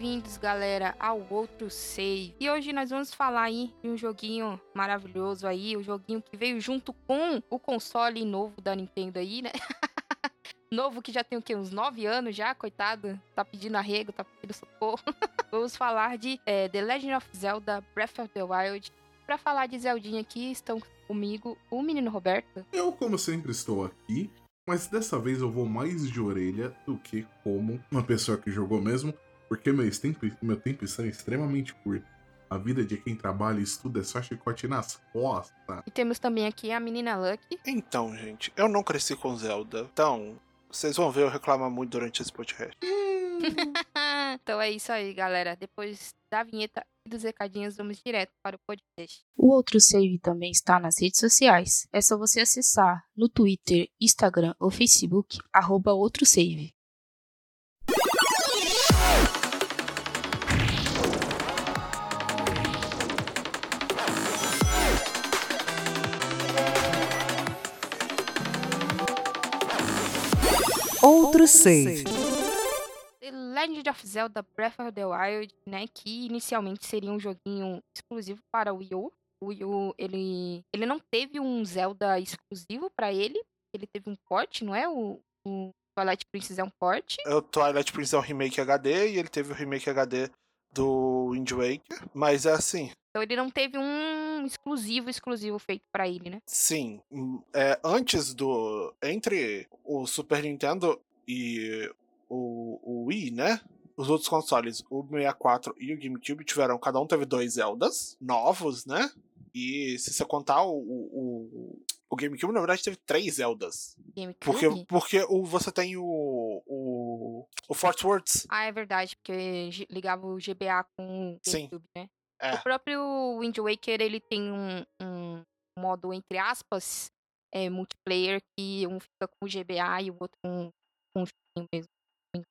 Bem-vindos, galera, ao outro save. E hoje nós vamos falar aí de um joguinho maravilhoso aí, o um joguinho que veio junto com o console novo da Nintendo aí, né? novo que já tem o quê? Uns 9 anos já, coitado. Tá pedindo arrego, tá pedindo socorro. vamos falar de é, The Legend of Zelda Breath of the Wild. Para falar de Zeldinha aqui, estão comigo o menino Roberto. Eu, como sempre, estou aqui. Mas dessa vez eu vou mais de orelha do que como uma pessoa que jogou mesmo, porque meu tempo, meu tempo está extremamente curto. A vida de quem trabalha e estuda é só chicote nas costas. E temos também aqui a menina Lucky. Então, gente, eu não cresci com Zelda. Então, vocês vão ver eu reclamar muito durante esse podcast. então é isso aí, galera. Depois da vinheta e dos recadinhos, vamos direto para o podcast. O outro save também está nas redes sociais. É só você acessar no Twitter, Instagram ou Facebook, arroba outro save. Outro save. The Legend of Zelda Breath of the Wild, né, que inicialmente seria um joguinho exclusivo para o Wii U. O Wii U, ele, ele não teve um Zelda exclusivo para ele, ele teve um port, não é? O, o Twilight Princess é um port. É, o Twilight Princess é um remake HD e ele teve o remake HD do Wind Waker, mas é assim. Então ele não teve um exclusivo exclusivo feito para ele, né? Sim, hum, é, antes do entre o Super Nintendo e o, o Wii, né? Os outros consoles, o 64 e o GameCube tiveram, cada um teve dois Zeldas novos, né? E se você contar o, o, o GameCube, na verdade, teve três Zeldas. GameCube? Porque, porque o, você tem o, o, o Force Words. Ah, é verdade, porque ligava o GBA com o Sim. GameCube, né? É. O próprio Wind Waker, ele tem um, um modo, entre aspas, é, multiplayer, que um fica com o GBA e o outro com, com o joguinho mesmo.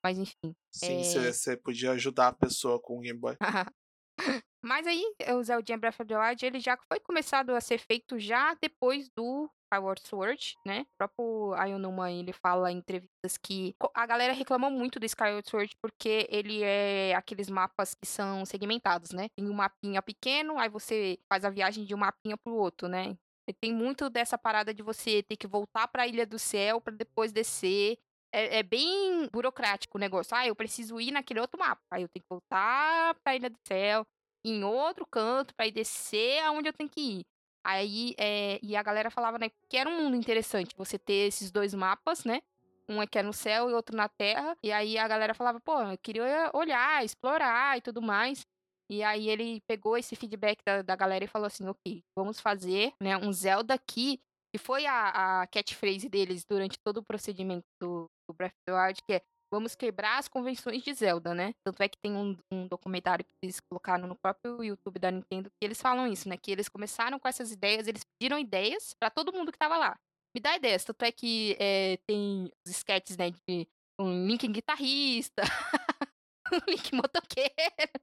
Mas enfim. Sim, é, você podia ajudar a pessoa com o Game Boy. Mas aí, o Zelda Breath of the Wild, ele já foi começado a ser feito já depois do Skyward Sword, né? O próprio Ayonuma, ele fala em entrevistas que a galera reclamou muito do Skyward Sword porque ele é aqueles mapas que são segmentados, né? Tem um mapinha pequeno, aí você faz a viagem de um mapinha pro outro, né? E tem muito dessa parada de você ter que voltar pra Ilha do Céu pra depois descer. É, é bem burocrático o negócio. Ah, eu preciso ir naquele outro mapa. Aí eu tenho que voltar pra Ilha do Céu, em outro canto, pra ir descer aonde eu tenho que ir. Aí, é, e a galera falava, né, que era um mundo interessante você ter esses dois mapas, né? Um aqui é no céu e outro na terra. E aí a galera falava, pô, eu queria olhar, explorar e tudo mais. E aí ele pegou esse feedback da, da galera e falou assim, ok, vamos fazer, né, um Zelda aqui, que foi a, a catchphrase deles durante todo o procedimento do, do Breath of the Wild, que é vamos quebrar as convenções de Zelda, né? Tanto é que tem um, um documentário que eles colocaram no próprio YouTube da Nintendo que eles falam isso, né? Que eles começaram com essas ideias, eles pediram ideias pra todo mundo que tava lá. Me dá ideias. Tanto é que é, tem os sketches, né? De um Link guitarrista, um Link motoqueiro.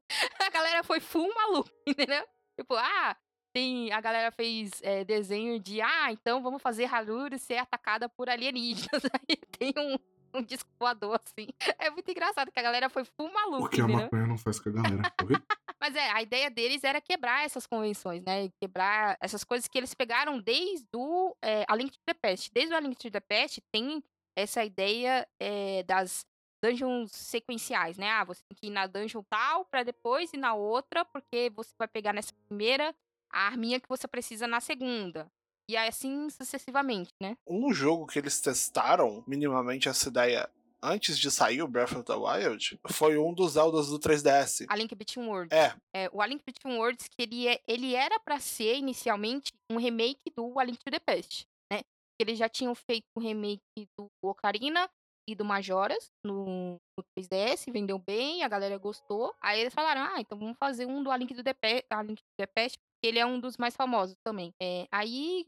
A galera foi full maluco, entendeu? Tipo, ah, tem, a galera fez é, desenho de, ah, então vamos fazer Hyrule ser atacada por alienígenas. Aí tem um, um disco voador, assim. É muito engraçado que a galera foi full maluco, O que a maconha não faz com a galera? Mas é, a ideia deles era quebrar essas convenções, né? Quebrar essas coisas que eles pegaram desde o é, A Link to the Past. Desde o A Link to the Past tem essa ideia é, das dungeons sequenciais, né? Ah, você tem que ir na dungeon tal pra depois ir na outra, porque você vai pegar nessa primeira a arminha que você precisa na segunda. E assim sucessivamente, né? Um jogo que eles testaram minimamente essa ideia antes de sair o Breath of the Wild foi um dos Zeldas do 3DS. A Link Between Worlds. É, É, o A Link Between Worlds, que ele, é, ele era pra ser inicialmente um remake do A Link to the Past, né? Eles já tinham feito um remake do Ocarina e do Majoras no, no 3DS, vendeu bem, a galera gostou. Aí eles falaram, ah, então vamos fazer um do A Link, do the Past, A Link to the Past, porque ele é um dos mais famosos também. É, aí,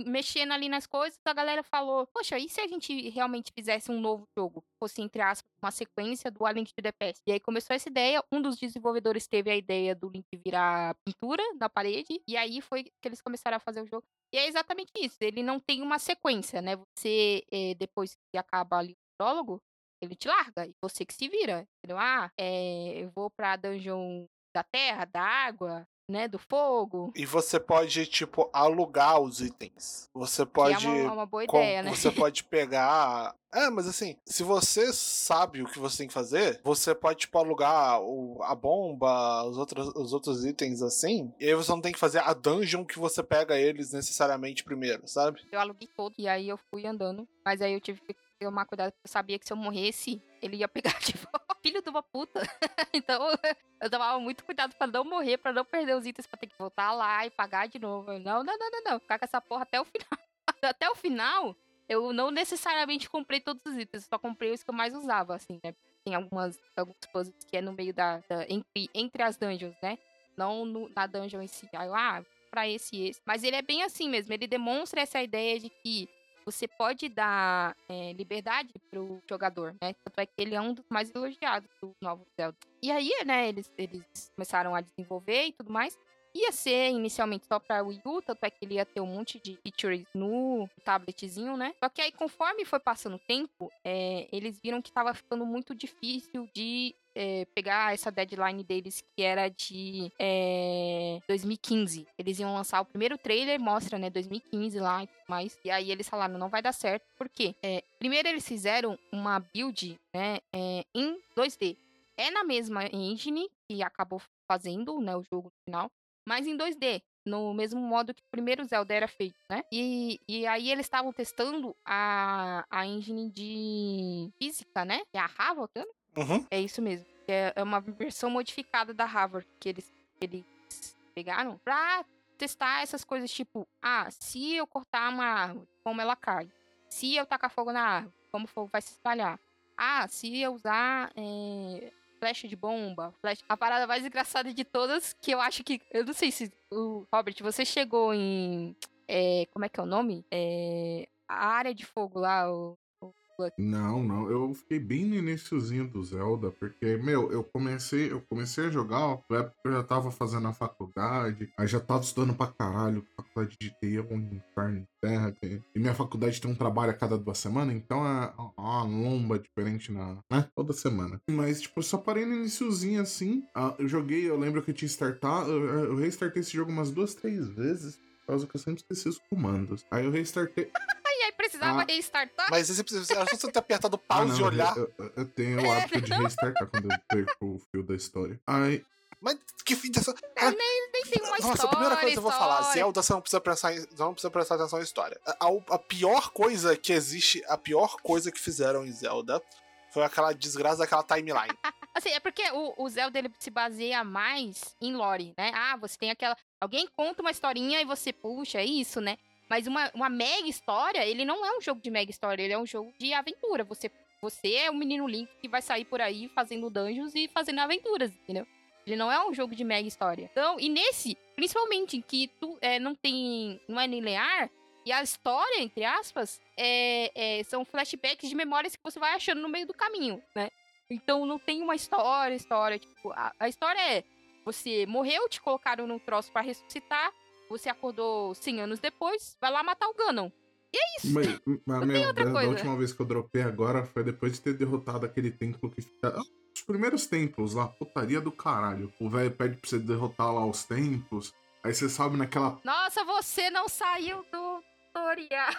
mexendo ali nas coisas, a galera falou, poxa, e se a gente realmente fizesse um novo jogo? Fosse, entre aspas, uma sequência do A Link to the Past. E aí começou essa ideia, um dos desenvolvedores teve a ideia do Link virar pintura da parede, e aí foi que eles começaram a fazer o jogo. E é exatamente isso, ele não tem uma sequência, né? Você, eh, depois que acaba ali o prólogo, ele te larga. E você que se vira. Entendeu? Ah, é, eu vou pra dungeon da terra, da água, né? Do fogo. E você pode, tipo, alugar os itens. Você pode. É uma, uma boa com- ideia, né? Você pode pegar. É, mas assim, se você sabe o que você tem que fazer, você pode, tipo, alugar o, a bomba, os outros, os outros itens assim. E aí você não tem que fazer a dungeon que você pega eles necessariamente primeiro, sabe? Eu aluguei todo e aí eu fui andando. Mas aí eu tive que tomar cuidado porque eu sabia que se eu morresse, ele ia pegar de volta. Filho de uma puta. então eu tomava muito cuidado pra não morrer, pra não perder os itens, pra ter que voltar lá e pagar de novo. Eu, Não, não, não, não, não. Ficar com essa porra até o final. até o final, eu não necessariamente comprei todos os itens, só comprei os que eu mais usava, assim, né? Tem algumas, alguns puzzles que é no meio da. da- entre, entre as dungeons, né? Não no- na dungeon em si. Aí eu, ah, pra esse e esse. Mas ele é bem assim mesmo. Ele demonstra essa ideia de que você pode dar é, liberdade pro jogador, né? Tanto é que ele é um dos mais elogiados do novo Zelda. E aí, né, eles, eles começaram a desenvolver e tudo mais. Ia ser inicialmente só pra Wii U, tanto é que ele ia ter um monte de features no tabletzinho, né? Só que aí, conforme foi passando o tempo, é, eles viram que tava ficando muito difícil de é, pegar essa deadline deles, que era de é, 2015. Eles iam lançar o primeiro trailer, mostra, né, 2015 lá e tudo mais. E aí eles falaram, não vai dar certo. Por quê? É, primeiro eles fizeram uma build, né, é, em 2D. É na mesma engine que acabou fazendo, né, o jogo final, mas em 2D. No mesmo modo que o primeiro Zelda era feito, né? E, e aí eles estavam testando a, a engine de física, né? Que é a Harvard, né? Uhum. É isso mesmo. É, é uma versão modificada da Harvard que eles, eles pegaram pra testar essas coisas tipo, ah, se eu cortar uma árvore, como ela cai? Se eu tacar fogo na árvore, como o fogo vai se espalhar? Ah, se eu usar é, flecha de bomba, flecha... A parada mais engraçada de todas, que eu acho que... Eu não sei se... O Robert, você chegou em... é, como é que é o nome? É, a área de fogo lá, o... Não, não. Eu fiquei bem no iniciozinho do Zelda, porque, meu, eu comecei, eu comecei a jogar, na época eu já tava fazendo a faculdade, aí já tava estudando pra caralho, faculdade de TI é um inferno em terra, e minha faculdade tem um trabalho a cada duas semanas, então é uma lomba diferente na, né, toda semana. Mas, tipo, só parei no iniciozinho assim, ah, eu joguei, eu lembro que eu tinha startado, eu, eu restartei esse jogo umas duas, três vezes, por causa que eu sempre esqueci os comandos. Aí eu restartei, aí precisava Ah. restartar? Mas você precisa. Era só você ter apertado Ah, pause e não, olhar. Eu, eu- eu tenho o hábito de restartar quando eu perco o fio da história. Aí, Mas que fim dessa. É, nem, nem tem uma Nossa, história. a primeira coisa que eu vou falar. Zelda você não precisa prestar, não precisa prestar atenção em história. A, a- a pior coisa que existe, a pior coisa que fizeram em Zelda foi aquela desgraça daquela timeline. Assim, é porque o, o Zelda ele se baseia mais em lore, né? Ah, você tem aquela. Alguém conta uma historinha e você puxa, é isso, né? Mas uma, uma mega história, ele não é um jogo de mega história, ele é um jogo de aventura. Você, você é o menino Link que vai sair por aí fazendo dungeons e fazendo aventuras, entendeu? Ele não é um jogo de mega história. Então, e nesse, principalmente, que tu é, não tem. não é linear, e a história, entre aspas, é, é, são flashbacks de memórias que você vai achando no meio do caminho, né? Então não tem uma história, história. Tipo, a, a história é: você morreu, te colocaram num troço pra ressuscitar, você acordou 100 anos depois, vai lá matar o Ganon. mas, mas meu, outra da, da coisa. última vez que eu dropei agora foi depois de ter derrotado aquele templo que fica. Ah, Os primeiros templos lá, putaria do caralho. O velho pede pra você derrotar lá os templos. Aí você sobe naquela. Nossa, você não saiu do tutorial.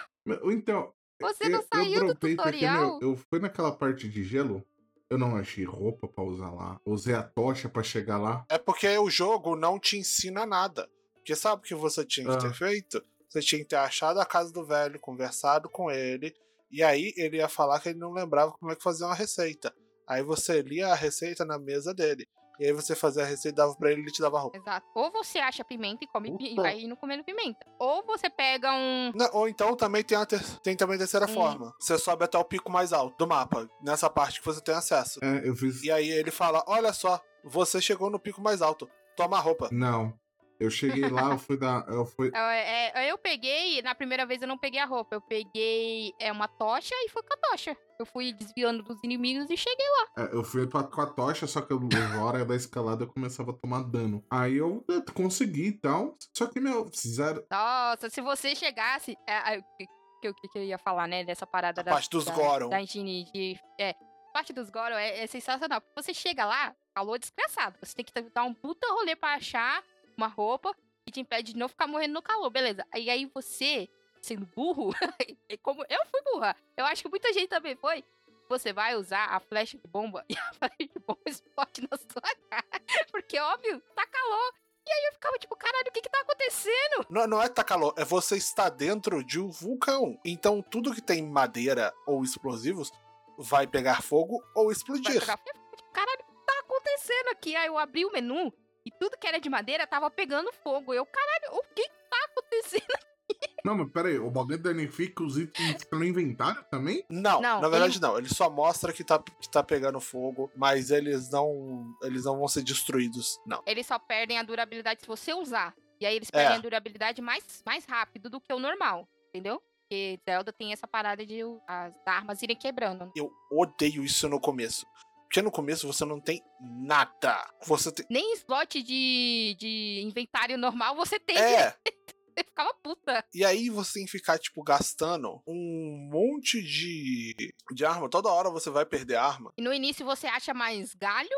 Então. Você não eu, saiu eu do dropei porque, tutorial. meu, eu fui naquela parte de gelo. Eu não achei roupa pra usar lá. Usei a tocha pra chegar lá. É porque o jogo não te ensina nada. Porque sabe o que você tinha que Ah. ter feito? Você tinha que ter achado a casa do velho, conversado com ele, e aí ele ia falar que ele não lembrava como é que fazia uma receita. Aí você lia a receita na mesa dele. E aí você fazia a receita, dava pra ele e ele te dava roupa. Exato. Ou você acha pimenta e come e vai indo comendo pimenta. Ou você pega um. Não, ou então também tem, a ter- tem também a terceira Hum. forma. Você sobe até o pico mais alto do mapa, nessa parte que você tem acesso. É, eu fiz. E aí ele fala: Olha só, você chegou no pico mais alto, toma a roupa. Não. Eu cheguei lá, eu fui dar. Eu fui. É, é, eu peguei, na primeira vez eu não peguei a roupa, eu peguei é, uma tocha e fui com a tocha. Eu fui desviando dos inimigos e cheguei. É, eu fui pra, com a tocha, só que eu, na hora da escalada eu começava a tomar dano. Aí eu, eh, consegui e tal. Só que, meu, fizeram. Nossa, se você chegasse. É, é, o que, que, eu- que eu ia falar, né? Dessa parada A da. parte dos da, Goron. Da engine de. É. parte dos Goro é, é sensacional. Porque você chega lá, calor desgraçado. Você tem que dar um puta rolê pra achar uma roupa que te impede de não ficar morrendo no calor, beleza. E aí você, sendo burro, como eu fui burra, eu acho que muita gente também foi. Você vai usar a flecha de bomba e a flecha de bomba explode na sua cara. Porque, óbvio, tá calor. E aí eu ficava tipo, caralho, o que que tá acontecendo? Não, não é tá calor, é você estar dentro de um vulcão. Então tudo que tem madeira ou explosivos vai pegar fogo ou explodir. Vai pegar. Tipo, caralho, o que tá acontecendo aqui? Aí eu abri o menu e tudo que era de madeira tava pegando fogo. Eu, caralho, o que tá acontecendo não, mas peraí, o bagulho danifica os itens no inventário também? Não, não na verdade ele... não. Ele só mostra que tá, que tá pegando fogo, mas eles não. Eles não vão ser destruídos, não. Eles só perdem a durabilidade se você usar. E aí eles perdem é. a durabilidade mais, mais rápido do que o normal, entendeu? Porque Zelda tem essa parada de as armas irem quebrando. Eu odeio isso no começo. Porque no começo você não tem nada. Você tem... Nem slot de, de inventário normal você tem. É. ficava puta. E aí você tem que ficar, tipo, gastando um monte de, de arma. Toda hora você vai perder arma. E no início você acha mais galho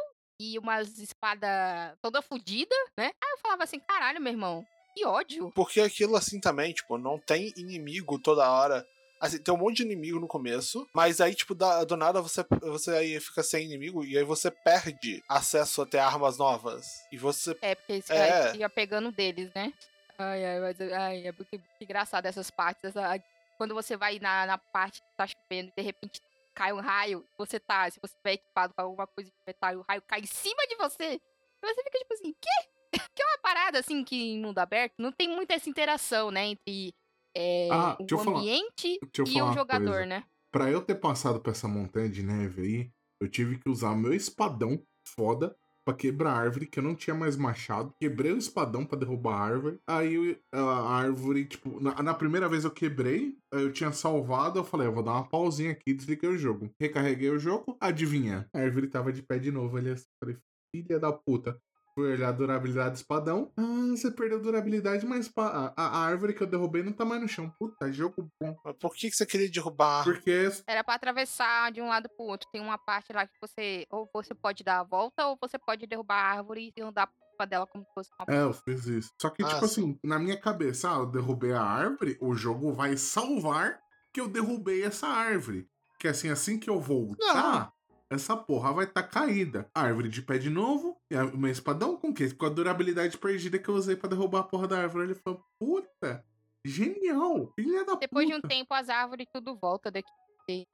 e umas espadas toda fodida, né? Aí eu falava assim, caralho, meu irmão, que ódio. Porque aquilo assim também, tipo, não tem inimigo toda hora. Assim, tem um monte de inimigo no começo, mas aí, tipo, da, do nada você, você aí fica sem inimigo e aí você perde acesso até armas novas. E você. É, porque você é. ia pegando deles, né? Ai, ai, mas ai, é muito, muito engraçado essas partes. Essa, quando você vai na, na parte que tá chovendo e de repente cai um raio, você tá, se você tiver equipado com alguma coisa de metal e o raio cai em cima de você, você fica tipo assim, quê? que é uma parada assim que em mundo aberto não tem muita essa interação, né, entre é, ah, o ambiente e o jogador, coisa. né? Pra eu ter passado por essa montanha de neve aí, eu tive que usar meu espadão foda pra quebrar a árvore, que eu não tinha mais machado. Quebrei o espadão para derrubar a árvore. Aí a árvore, tipo, na, na, primeira vez eu quebrei, eu tinha salvado, eu falei, eu vou dar uma pausinha aqui, desliguei o jogo. Recarreguei o jogo, adivinha? A árvore tava de pé de novo ali. Assim, falei, filha da puta. Fui olhar a durabilidade do espadão. Ah, você perdeu durabilidade, mas a, a, árvore que eu derrubei não tá mais no chão. Puta, jogo bom. Mas por que, que você queria derrubar? Porque. Era para atravessar de um lado pro outro. Tem uma parte lá que você. Ou você pode dar a volta, ou você pode derrubar a árvore e andar pra dela como se fosse uma. É, eu fiz isso. Só que, ah, tipo sim. assim, na minha cabeça, ah, eu derrubei a árvore, o jogo vai salvar que eu derrubei essa árvore. Que assim, assim que eu voltar. Não essa porra vai estar tá caída. A árvore de pé de novo. E o meu espadão com o quê? Com a durabilidade perdida que eu usei para derrubar a porra da árvore. Ele falou, puta, genial, filha da Depois puta. de um tempo, as árvores tudo volta daqui.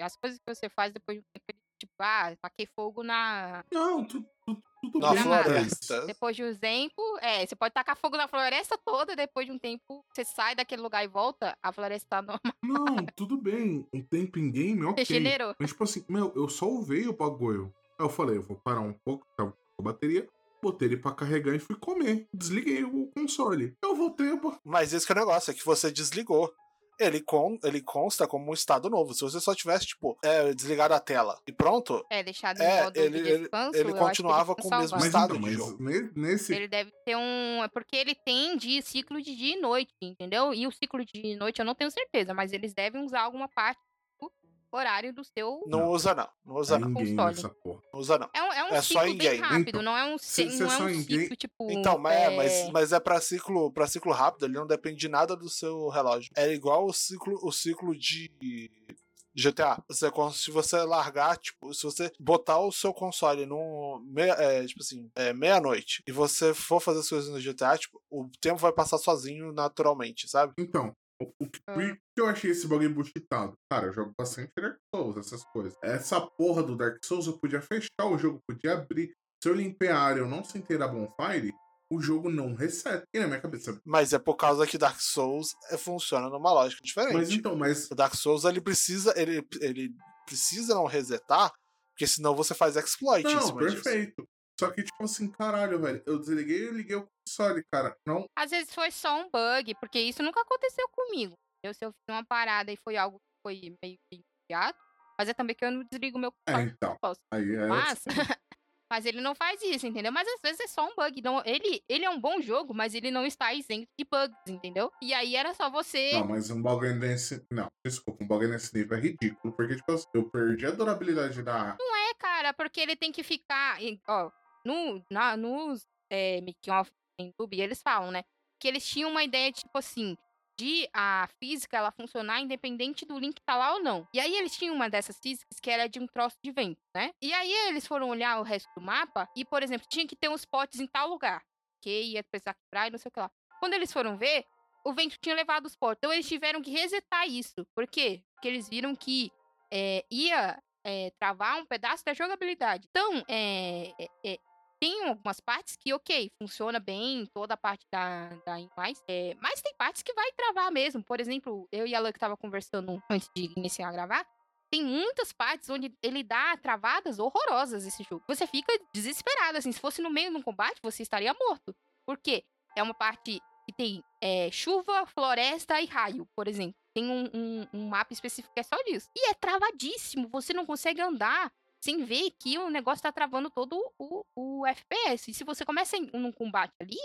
As coisas que você faz depois de um tempo, tipo, ah, taquei fogo na. Não, tu, tu, tudo na floresta. Depois de um tempo, é, você pode tacar fogo na floresta toda, depois de um tempo, você sai daquele lugar e volta, a floresta tá normal. Não, tudo bem. Um tempo em game, ok. Regenerou. Mas, tipo assim, meu, eu só salvei o bagulho. Aí eu falei, eu vou parar um pouco, tava com a bateria, botei ele pra carregar e fui comer. Desliguei o console. Eu voltei. Eu... Mas esse que é o negócio, é que você desligou ele, con ele consta como um estado novo. Se você só tivesse, tipo, é, desligado a tela e pronto. É, deixado é, modo ele, de descanso, ele, ele continuava com o mesmo estado então, de jogo. Nesse... Ele deve ter um. É porque ele tem de ciclo de dia e noite, entendeu? E o ciclo de noite eu não tenho certeza, mas eles devem usar alguma parte horário do seu. Não usa, não. Não usa, não. Console. Não usa, não. É um, é um é ciclo bem rápido, então, não é um, se, não é um ciclo tipo. Então, mas é, mas, mas é pra ciclo, pra ciclo rápido, ele não depende de nada do seu relógio. É igual o ciclo, o ciclo de. GTA. Você, se você largar, tipo, se você botar o seu console no meia, é, tipo assim, é, meia-noite e você for fazer as coisas no GTA, tipo, o tempo vai passar sozinho naturalmente, sabe? Então, o que, por que eu achei esse bagulho buchitado? Cara, eu jogo bastante Dark Souls, essas coisas. Essa porra do Dark Souls eu podia fechar o jogo, podia abrir. Se eu limpar a área eu não sentei a bonfire, o jogo não reseta. E na minha cabeça. Mas é por causa que Dark Souls é, funciona numa lógica diferente. Mas então, mas. O Dark Souls ele precisa. Ele, ele precisa não resetar, porque senão você faz exploit. Não, perfeito. Disso. Só que, tipo assim, caralho, velho. Eu desliguei e liguei o console, cara. Não. Às vezes foi só um bug, porque isso nunca aconteceu comigo. Eu, se eu fiz uma parada e foi algo que foi meio que imediato, mas é também que eu não desligo meu console. É, então. Aí é mas, Mas ele não faz isso, entendeu? Mas às vezes é só um bug. Não, ele, ele é um bom jogo, mas ele não está isento de bugs, entendeu? E aí era só você. Não, mas um bug nesse. Não, desculpa, um bug nesse nível é ridículo. Porque, tipo assim, eu perdi a durabilidade da. Não é, cara, porque ele tem que ficar. Ó, no, na, nos é, making off no YouTube, eles falam, né? Que eles tinham uma ideia, tipo assim, de a física ela funcionar independente do link tá lá ou não. E aí eles tinham uma dessas físicas que era de um troço de vento, né? E aí eles foram olhar o resto do mapa e, por exemplo, tinha que ter uns potes em tal lugar, que ia precisar quebrar e não sei o que lá. Quando eles foram ver, o vento tinha levado os potes. Então eles tiveram que resetar isso. Por quê? Porque eles viram que é, ia é, travar um pedaço da jogabilidade. Então, é, tem algumas partes que, ok, funciona bem, toda a parte da, da mais, é, mas tem partes que vai travar mesmo. Por exemplo, eu e a Luck tava conversando antes de iniciar a gravar. Tem muitas partes onde ele dá travadas horrorosas esse jogo. Você fica desesperado, assim. Se fosse no meio de um combate, você estaria morto. Por quê? É uma parte que tem é, chuva, floresta e raio, por exemplo. Tem um, um, um mapa específico que é só disso. E é travadíssimo. Você não consegue andar sem ver que o negócio tá travando todo o, o FPS. E se você começa em, num combate ali,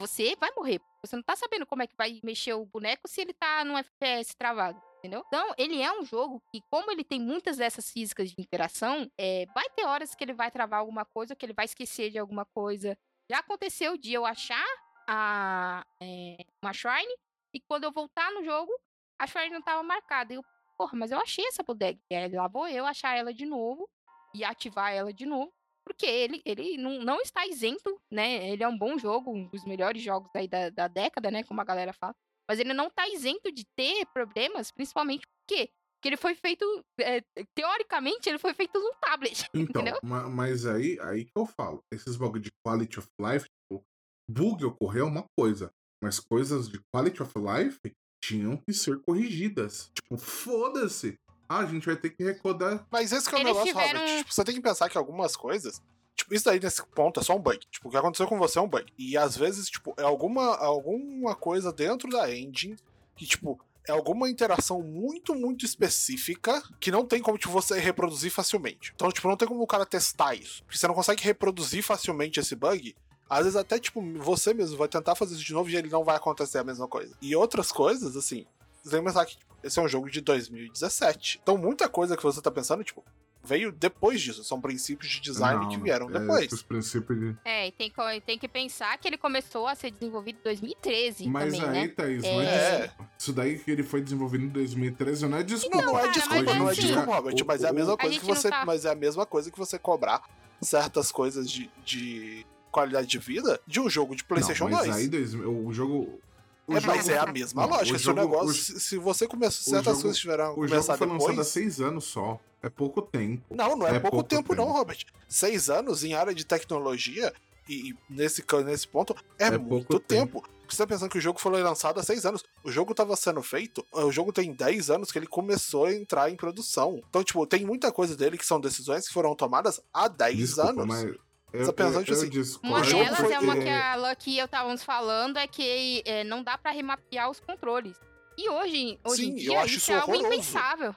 você vai morrer. Você não tá sabendo como é que vai mexer o boneco se ele tá num FPS travado. Entendeu? Então, ele é um jogo que, como ele tem muitas dessas físicas de interação, é, vai ter horas que ele vai travar alguma coisa, que ele vai esquecer de alguma coisa. Já aconteceu de eu achar a, é, uma Shrine, e quando eu voltar no jogo, a Shrine não tava marcada. Eu, porra, mas eu achei essa bodega. E aí lá vou eu achar ela de novo e ativar ela de novo. Porque ele, ele não, não está isento, né? Ele é um bom jogo, um dos melhores jogos aí da, da década, né? Como a galera fala. Mas ele não está isento de ter problemas, principalmente porque que ele foi feito, é, teoricamente, ele foi feito num tablet. Então, entendeu? mas aí, aí que eu falo. Esses bugs de quality of life, tipo, bug ocorreu é uma coisa, mas coisas de quality of life tinham que ser corrigidas. Tipo, foda-se. Ah, a gente vai ter que recodar. Mas esse que é o Eles negócio, tiveram- Robert. Tipo, você tem que pensar que algumas coisas. Tipo, isso daí nesse ponto é só um bug. Tipo, o que aconteceu com você é um bug. E às vezes, tipo, é alguma, alguma coisa dentro da engine que, tipo, é alguma interação muito, muito específica que não tem como tipo, você reproduzir facilmente. Então, tipo, não tem como o cara testar isso. Porque você não consegue reproduzir facilmente esse bug. Às vezes até, tipo, você mesmo vai tentar fazer isso de novo e ele não vai acontecer a mesma coisa. E outras coisas, assim, você tem que pensar que tipo, esse é um jogo de 2017. Então, muita coisa que você tá pensando, tipo, veio depois disso. São princípios de design Não, que vieram é, depois. Esses princípios de... É, e tem, tem que pensar que ele começou a ser desenvolvido em 2013 Mas também, aí, né? Thaís, É. é. Isso daí que ele foi desenvolvido em 2013 não é desculpa. Não, não é desculpa, mas não é assim- desculpa, Robert, O- mas é a mesma A coisa gente que você. tá- Mas é a mesma coisa que você cobrar certas coisas de, de qualidade de vida de um jogo de PlayStation não, mas 2. Aí, dois- o jogo. O é, jogo mas é a mesma Não, lógica. o Se o jogo- negócio. o- se, você começar. o Certas jogo- coisas tiveram O jogo foi lançado há depois. seis anos só. É pouco tempo. Não, não é, É pouco, pouco tempo, não, tempo. Robert. Seis anos em área de tecnologia, e, nesse, nesse ponto, é, É muito pouco tempo. Você tá pensando que o jogo foi lançado há seis anos. O jogo tava sendo feito, o jogo tem 10 anos que ele começou a entrar em produção. Então, tipo, tem muita coisa dele que são decisões que foram tomadas há 10 Desculpa, anos. mas. Eu, tá pensando, tipo eu assim, discordo, Uma delas foi- é uma é- que a Lucky e eu estávamos falando, é que é, não dá pra remapear os controles. E hoje, hoje Sim, em dia, isso isso é algo impensável.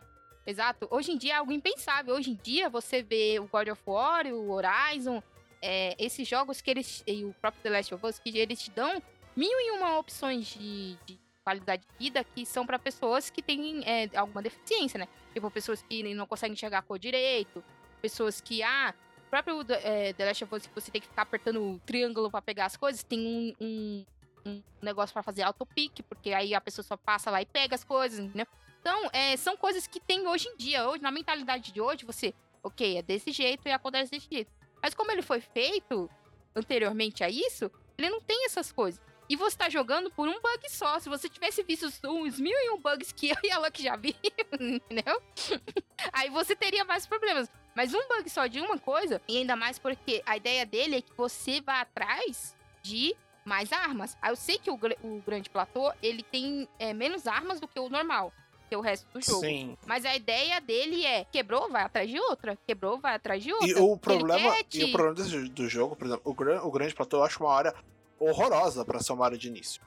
Exato. Hoje em dia é algo impensável. Hoje em dia, você vê o God of War, o Horizon, é, esses jogos que eles. E o próprio The Last of Us, que eles te dão mil e uma opções de, de qualidade de vida que são pra pessoas que têm é, alguma deficiência, né? Tipo, pessoas que não conseguem enxergar a cor direito, pessoas que, ah, o próprio é, The Last of Us, que você tem que ficar apertando o triângulo pra pegar as coisas, tem um, um, um negócio pra fazer autopique, porque aí a pessoa só passa lá e pega as coisas, entendeu? Então, é, são coisas que tem hoje em dia. Hoje, na mentalidade de hoje, você, ok, é desse jeito e acontece desse jeito. Mas como ele foi feito anteriormente a isso, ele não tem essas coisas. E você tá jogando por um bug só. Se você tivesse visto uns mil e um bugs que eu e a Luck já viu, entendeu? Aí você teria mais problemas. Mas um bug só de uma coisa, e ainda mais porque a ideia dele é que você vá atrás de mais armas. Aí eu sei que o, o grande platô, ele tem é, menos armas do que o normal, que é o resto do jogo. Sim. Mas a ideia dele é, quebrou, vai atrás de outra. Quebrou, vai atrás de outra. E o problema, quer e te- o problema desse- do jogo, por exemplo, o, gran, o grande platô eu acho uma área horrorosa pra ser uma área de início.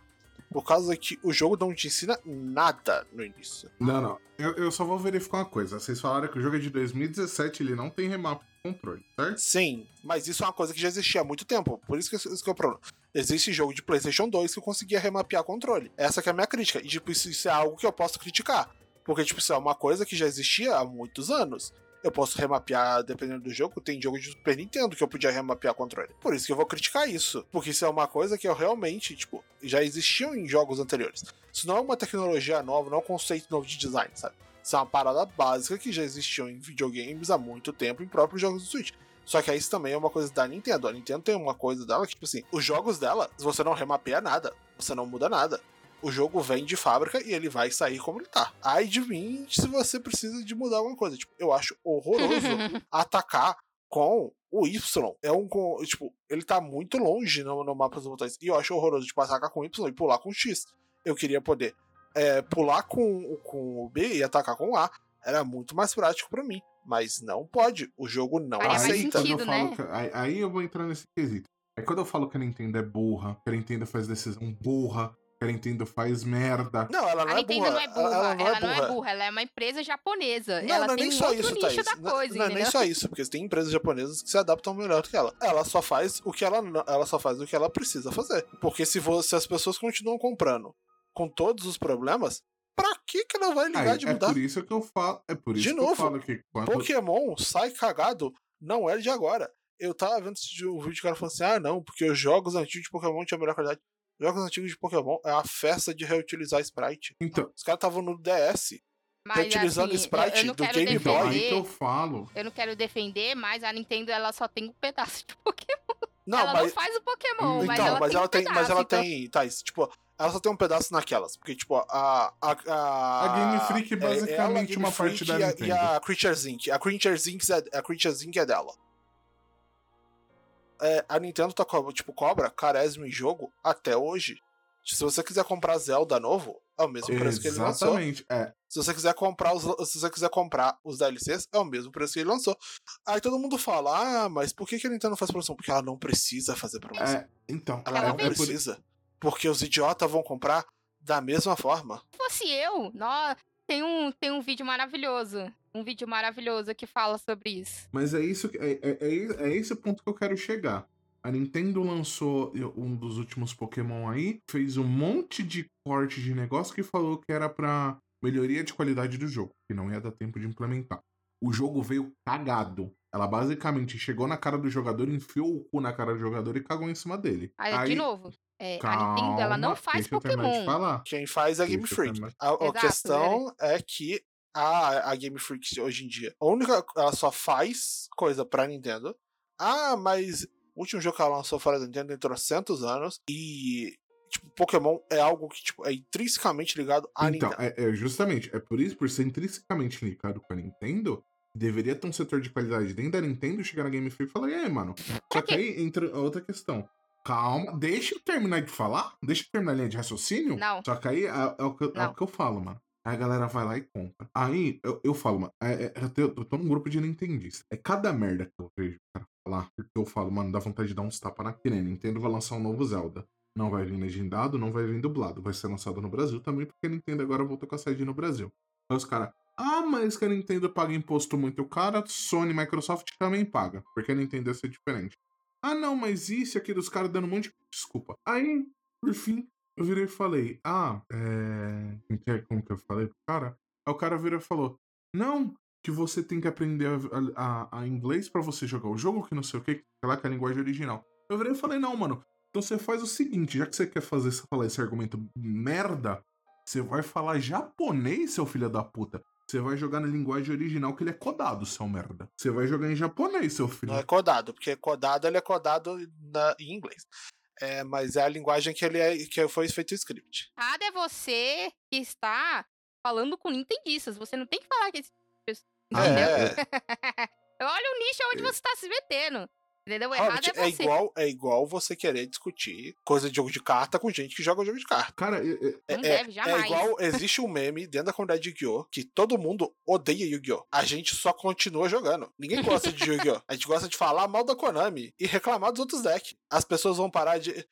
Por causa que o jogo não te ensina nada no início. Não, não. Eu, eu só vou verificar uma coisa. Vocês falaram que o jogo é de 2017, ele não tem remap de controle, certo? Sim, mas isso é uma coisa que já existia há muito tempo. Por isso que isso que é o problema. Existe jogo de PlayStation 2 que eu conseguia remapear controle. Essa que é a minha crítica. E, tipo, isso, isso é algo que eu posso criticar. Porque, tipo, isso é uma coisa que já existia há muitos anos. Eu posso remapear, dependendo do jogo, tem jogo de Super Nintendo que eu podia remapear controle. Por isso que eu vou criticar isso. Porque isso é uma coisa que eu realmente, tipo, já existiam em jogos anteriores. Isso não é uma tecnologia nova, não é um conceito novo de design, sabe? Isso é uma parada básica que já existiu em videogames há muito tempo em próprios jogos do Switch. Só que isso também é uma coisa da Nintendo. A Nintendo tem uma coisa dela que, tipo assim, os jogos dela, você não remapeia nada, você não muda nada o jogo vem de fábrica e ele vai sair como ele tá. Ai de mim se você precisa de mudar alguma coisa. Tipo, eu acho horroroso atacar com o Y. É um. Tipo, ele tá muito longe no, no mapa dos botões. E eu acho horroroso, tipo, atacar com Y e pular com X. Eu queria poder é, pular com, com o B e atacar com o A. Era muito mais prático para mim. Mas não pode. O jogo não Aí aceita. sentido, eu né? que- aí, aí eu vou entrar nesse quesito. É quando eu falo que a Nintendo é burra, que a Nintendo faz decisão burra, a Nintendo faz merda. Não, ela não A é Nintendo burra. não é burra, Ela não é burra. burra, ela é uma empresa japonesa. Não, ela não é tem nem só isso, Thaís. da Não- coisa, não, é nem só isso, porque tem empresas japonesas que se adaptam melhor do que ela. Ela só faz o que ela, não- ela só faz o que ela precisa fazer. Porque se, você, se as pessoas continuam comprando com todos os problemas, pra que que ela vai ligar Aí, de é mudar? por isso que eu falo. É por De isso que novo, eu falo que quando. Pokémon sai cagado não é de agora. Eu tava vendo um vídeo que o cara falando assim: ah, não, porque os jogos antigos de Pokémon tinham melhor qualidade. Jogos antigos de Pokémon é a festa de reutilizar sprite. Então, Os caras estavam no DS. Mas, Reutilizando assim, sprite eu, eu do Game então Boy. aí que eu defender, falo. eu não quero defender, mas a Nintendo ela só tem um pedaço de Pokémon. Não, ela mas. não faz o Pokémon, mas então, ela mas tem ela um tem, pedaço, mas ela então- tem, Thais, tipo, ela só tem um pedaço naquelas, porque tipo, a a a, A Game Freak é ela, basicamente Game uma parte da e a, Nintendo. E a Creatures Inc. A Creatures Inc. é, a Creatures Inc. é dela. É, a Nintendo tá co- tipo cobra carésimo em jogo até hoje. Se você quiser comprar Zelda novo, é o mesmo preço que ele lançou. Exatamente. É. Se você quiser comprar os, se você quiser comprar os DLCs, é o mesmo preço que ele lançou. Aí todo mundo fala: "Ah, mas por que que a Nintendo não faz promoção?" Porque ela não precisa fazer promoção. é então, Ela Ela não é, por- precisa. Porque os idiotas vão comprar da mesma forma. Se fosse eu, nó, tem um, tem um vídeo maravilhoso. Um vídeo maravilhoso que fala sobre isso. Mas é isso que é, é, é, é esse o ponto que eu quero chegar. A Nintendo lançou um dos últimos Pokémon aí, fez um monte de corte de negócio que falou que era pra melhoria de qualidade do jogo, que não ia dar tempo de implementar. O jogo veio cagado. Ela basicamente chegou na cara do jogador, enfiou o cu na cara do jogador e cagou em cima dele. Aí, de novo, é, a Nintendo ela não calma, faz Pokémon. falar. Quem faz é a Game Freak. A, a questão é que a, a Game Freak hoje em dia, a única. Ela só faz coisa pra Nintendo. Ah, mas o último jogo que ela lançou fora da Nintendo tem trocentos anos. E. Tipo, Pokémon é algo que tipo, é intrinsecamente ligado à Então, Nintendo. é, é justamente, é por isso, por ser intrinsecamente ligado com a Nintendo, deveria ter um setor de qualidade dentro da Nintendo, chegar na Game Freak e falar, e aí, mano? Só que aí entra outra questão. Calma, deixa eu terminar de falar, deixa eu terminar a linha de raciocínio. Não. Só que aí é, é o, que, é o que eu falo, mano. Aí a galera vai lá e compra. Aí eu, eu falo, mano, é- é- eu, tenho- eu tô num grupo de Nintendistas. É cada merda que eu vejo cara falar, porque eu falo, mano, dá vontade de dar uns tapas na que nem Nintendo vai lançar um novo Zelda. Não vai vir legendado, não vai vir dublado. Vai ser lançado no Brasil também, porque a Nintendo agora voltou com a sede no Brasil. Aí os caras, ah, mas que a Nintendo paga imposto muito caro, Sony e Microsoft também paga, porque a Nintendo ia ser diferente. Ah, não, mas isso e aquilo, os caras dando um monte de desculpa. Aí, por fim, eu virei e falei, ah, é. como que é- Como que eu falei pro cara? Aí o cara virou e falou, não, que você tem que aprender a, a- a inglês pra você jogar o jogo, que não sei o que, que lá que é a linguagem original. Eu virei e falei, não, mano, então você faz o seguinte, já que você quer fazer falar esse argumento merda, você vai falar japonês, seu filho da puta. Você vai jogar na linguagem original que ele é codado, seu merda. Você vai jogar em japonês, seu filho. Não é codado, porque codado ele é codado na- em inglês. É, mas é a linguagem que ele é que foi feito o script. Errado é você que está falando com nintendistas. Você não tem que falar que esse Ah, entendeu? É, Olha o nicho onde você está se metendo. Entendeu? O errado é é igual, é igual você querer discutir coisa de jogo de carta com gente que joga jogo de carta. Cara, é- é- Não é, deve, é igual, existe um meme dentro da comunidade de Yu-Gi-Oh! que todo mundo odeia Yu-Gi-Oh! A gente só continua jogando. Ninguém gosta de Yu-Gi-Oh! A gente gosta de falar mal da Konami e reclamar dos outros decks. As pessoas vão parar de.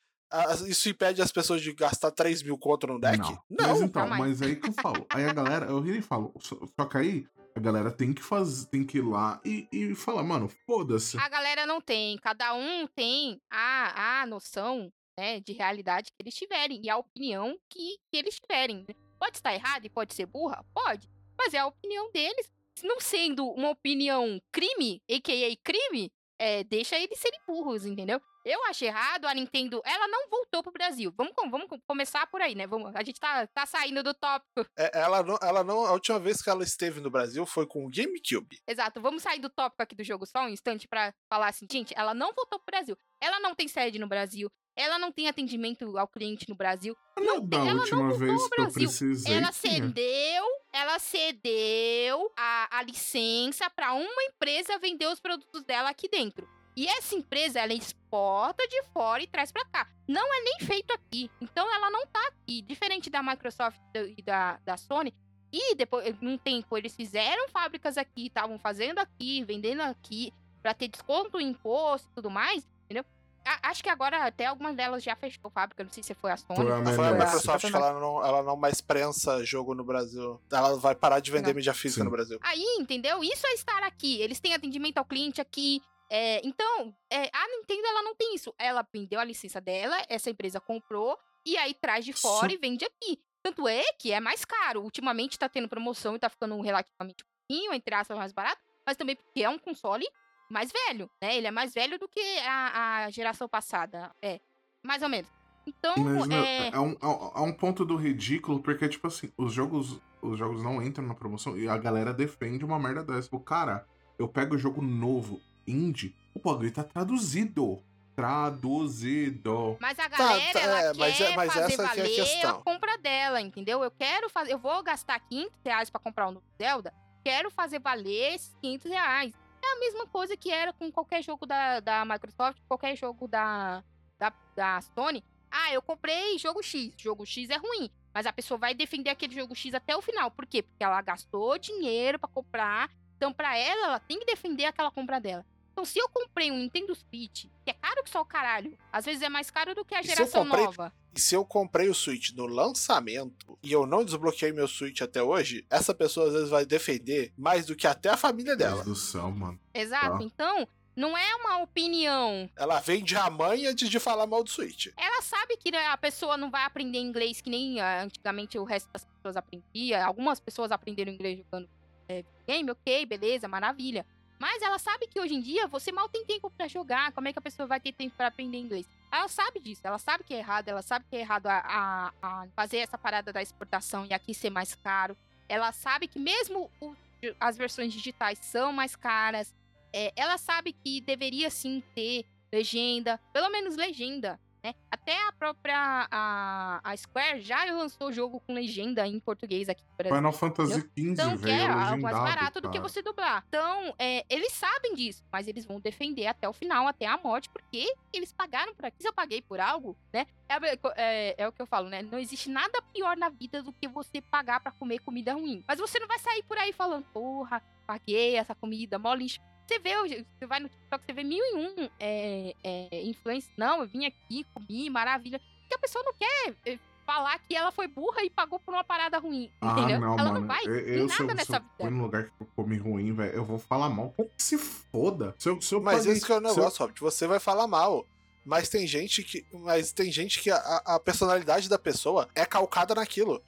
Isso impede as pessoas de gastar 3 mil conto no deck? Não. Não. Mas então, mas aí que eu falo. Aí a galera, eu ri e falo, só, só que aí a galera tem que fazer, tem que ir lá e, e falar, mano, foda-se. A galera não tem. Cada um tem a, a noção né, de realidade que eles tiverem e a opinião que, que eles tiverem. né? Pode estar errado e pode ser burra? Pode. Mas é a opinião deles. Não sendo uma opinião crime, a.k.a. crime, é, deixa eles serem burros, entendeu? Eu acho errado a Nintendo. Ela não voltou pro Brasil. Vamos, vamos com- começar por aí, né? Vamos, a gente tá, tá saindo do tópico. É, ela não, ela não. A última vez que ela esteve no Brasil foi com o GameCube. Exato, vamos sair do tópico aqui do jogo só um instante pra falar assim, gente, ela não voltou pro Brasil. Ela não tem sede no Brasil. Ela não tem atendimento ao cliente no Brasil. Não, da ela não última voltou vez ao que eu Brasil. precisei. Ela cedeu, ela cedeu a, a licença pra uma empresa vender os produtos dela aqui dentro. E essa empresa, ela exporta de fora e traz pra cá. Não é nem feito aqui. Então ela não tá aqui. Diferente da Microsoft e da, da Sony. E depois, num tempo, eles fizeram fábricas aqui, estavam fazendo aqui, vendendo aqui, pra ter desconto, imposto e tudo mais, entendeu? A- acho que agora até algumas delas já fechou fábrica, não sei se foi a Sony. Foi a Foi a. Microsoft que ela não, ela não mais prensa jogo no Brasil. Ela vai parar de vender Não. mídia física Sim. no Brasil. Aí, entendeu? Isso é estar aqui. Eles têm atendimento ao cliente aqui. É, então, é, a Nintendo ela não tem isso. Ela vendeu a licença dela, essa empresa comprou e aí traz de fora Só- e vende aqui. Tanto é que é mais caro. Ultimamente tá tendo promoção e tá ficando relativamente pouquinho, entre aspas, mais barato, mas também porque é um console mais velho, né? Ele é mais velho do que a, a geração passada. É, mais ou menos. Então, Mas é. é, um, é um- é um ponto do ridículo, porque, tipo assim, os jogos, os jogos não entram na promoção e a galera defende uma merda dessa. O cara, eu pego o jogo novo, indie, o bagulho tá traduzido. Traduzido. Mas a Tá, galera, tá, ela é, mas é- quer mas fazer essa que é a valer questão. a compra dela, entendeu? Eu quero fazer, eu vou gastar 500 reais pra comprar um novo Zelda, quero fazer valer esses 500 reais. É a mesma coisa que era com qualquer jogo da, da Microsoft, qualquer jogo da, da, da Sony. Ah, eu comprei jogo X, jogo X é ruim, mas a pessoa vai defender aquele jogo X até o final. Por quê? Porque ela gastou dinheiro pra comprar, então pra ela, ela tem que defender aquela compra dela. Então, se eu comprei um Nintendo Switch, que é caro que só o caralho, às vezes é mais caro do que a E geração comprei- nova. E se eu comprei o Switch no lançamento e eu não desbloqueei meu Switch até hoje, essa pessoa às vezes vai defender mais do que até a família Deus dela. do céu, mano. Exato. Tá. Então, não é uma opinião. Ela vende a mãe antes de falar mal do Switch. Ela sabe que né, a pessoa não vai aprender inglês que nem ah, antigamente o resto das pessoas aprendia. Algumas pessoas aprenderam inglês jogando é, game, ok, beleza, maravilha. Mas ela sabe que hoje em dia você mal tem tempo pra jogar. Como é que a pessoa vai ter tempo pra aprender inglês? Ela sabe disso, ela sabe que é errado, ela sabe que é errado a, a- a fazer essa parada da exportação e aqui ser mais caro. Ela sabe que mesmo o- as versões digitais são mais caras. É, ela sabe que deveria sim ter legenda, pelo menos legenda, né? Até a própria a, a Square já lançou jogo com legenda em português aqui no Brasil. Final Fantasy XV, Então, velho, é algo mais barato do que cara. você dublar. Então, é, eles sabem disso, mas eles vão defender até o final, até a morte, porque eles pagaram por aquilo. Se eu paguei por algo, né? É, é- é o que eu falo, né? Não existe nada pior na vida do que você pagar pra comer comida ruim. Mas você não vai sair por aí falando, porra, paguei essa comida, mó lixo. Você vê, você vai no TikTok, você vê mil e um é, é, influência. Não, eu vim aqui, comi, maravilha. Porque a pessoa não quer é, falar que ela foi burra e pagou por uma parada ruim, Ah, entendeu? não, ela mano. não vai eu, eu, se, nada eu, se nessa eu vida. for num lugar que eu comi ruim, velho, eu vou falar mal. Se foda. Se eu, se eu Mas esse que é o eu- negócio, Hobbit. Você vai falar mal. Mas tem gente que. Mas tem gente que a, a personalidade da pessoa é calcada naquilo.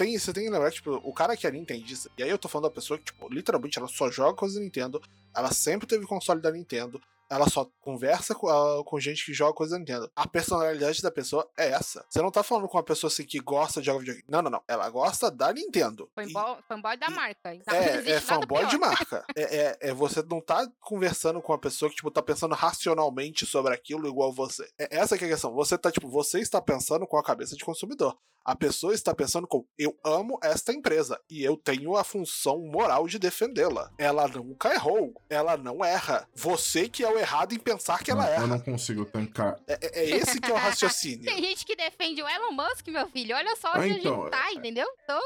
Tem, você tem que lembrar, tipo, o cara que é Nintendista, e aí eu tô falando da pessoa que, tipo, literalmente ela só joga coisas da Nintendo, ela sempre teve console da Nintendo, ela só conversa com, com gente que joga coisas da Nintendo. A personalidade da pessoa é essa. Você não tá falando com uma pessoa assim que gosta de jogar videogame. Não, não, não. Ela gosta da Nintendo. E- Fanboy, fanboy da e- marca. Não é, é fanboy de marca. É, é, é você não tá conversando com uma pessoa que, tipo, tá pensando racionalmente sobre aquilo igual você. É essa que é a questão. Você tá, tipo, você está pensando com a cabeça de consumidor. A pessoa está pensando com eu amo esta empresa e eu tenho a função moral de defendê-la. Ela nunca errou, ela não erra. Você que é o errado em pensar que ela Não, Eu erra. não consigo tancar. É, é- é esse que é o raciocínio. Tem gente que defende o Elon Musk, meu filho. Olha só Ah, onde então, a gente tá, entendeu? Então,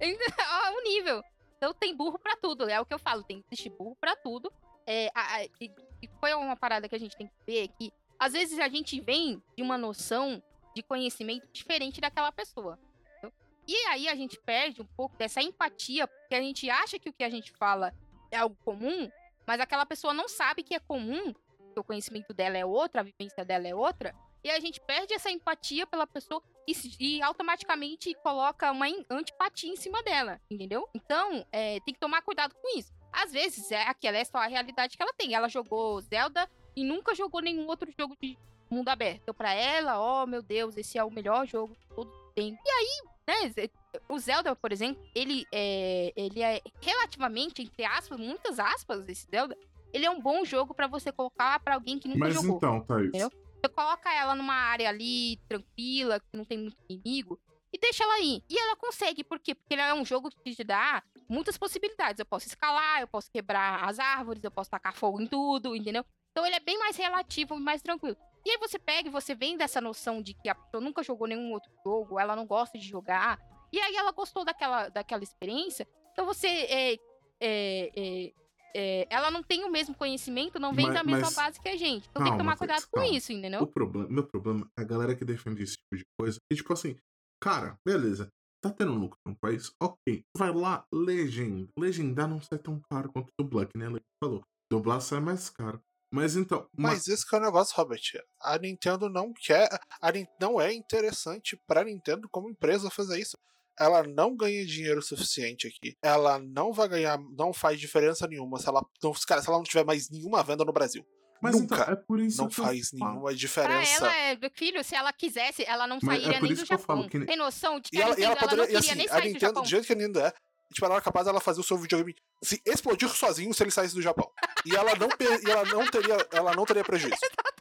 olha o nível. Então tem burro pra tudo. É o que eu falo, tem existe burro pra tudo. É, a- a- e- e foi uma parada que a gente tem que ver que às vezes a gente vem de uma noção de conhecimento diferente daquela pessoa. entendeu? E aí a gente perde um pouco dessa empatia, porque a gente acha que o que a gente fala é algo comum, mas aquela pessoa não sabe que é comum, que o conhecimento dela é outro, a vivência dela é outra, e a gente perde essa empatia pela pessoa e, e automaticamente coloca uma antipatia em cima dela, entendeu? Então, é, tem que tomar cuidado com isso. Às vezes, é aquela é só a realidade que ela tem. Ela jogou Zelda e nunca jogou nenhum outro jogo de mundo aberto. Então, pra ela, ó, meu Deus, esse é o melhor jogo de todo tempo. E aí, né, o Zelda, por exemplo, ele é, ele é relativamente, entre aspas, muitas aspas, esse Zelda, ele é um bom jogo pra você colocar pra alguém que nunca Mas jogou. então, Thaís. Entendeu? Você coloca ela numa área ali, tranquila, que não tem muito inimigo, e deixa ela aí. E ela consegue, por quê? Porque ele é um jogo que te dá muitas possibilidades. Eu posso escalar, eu posso quebrar as árvores, eu posso tacar fogo em tudo, entendeu? Então ele é bem mais relativo mais tranquilo. E aí você pega e você vem dessa noção de que a pessoa nunca jogou nenhum outro jogo, ela não gosta de jogar, e aí ela gostou daquela, daquela experiência, então você é, é, é, é, ela não tem o mesmo conhecimento, não vem Mas- da mesma mas- base que a gente. Então tem que Calma, tomar cuidado com calma. isso, entendeu? O problema, meu problema é a galera que defende esse tipo de coisa. E tipo assim, cara, beleza. Tá tendo lucro no país? Ok. Vai lá, legenda. Legendar não sai tão caro quanto dublar, que nem a Leite falou. Dublar sai mais caro. Mas então. Mas esse que é o negócio, Robert. A Nintendo não quer. A, não é interessante pra Nintendo como empresa fazer isso. Ela não ganha dinheiro suficiente aqui. Ela não vai ganhar. Não faz diferença nenhuma se ela não, cara, se ela não tiver mais nenhuma venda no Brasil. Mas Nunca. então, é por isso não que eu faz falo. nenhuma Pra diferença. ela, é, filho, se ela quisesse, ela não Mas é sairia nem do que eu Japão. falo que- Tem noção de que E a ela, Nintendo ela ela poderia. não E queria assim, nem a sair do Nintendo, Japão. do jeito que a Nintendo é, tipo, ela era capaz dela fazer o seu videogame se explodir sozinho se ele saísse do Japão. E ela não, e ela não teria, ela não teria prejuízo.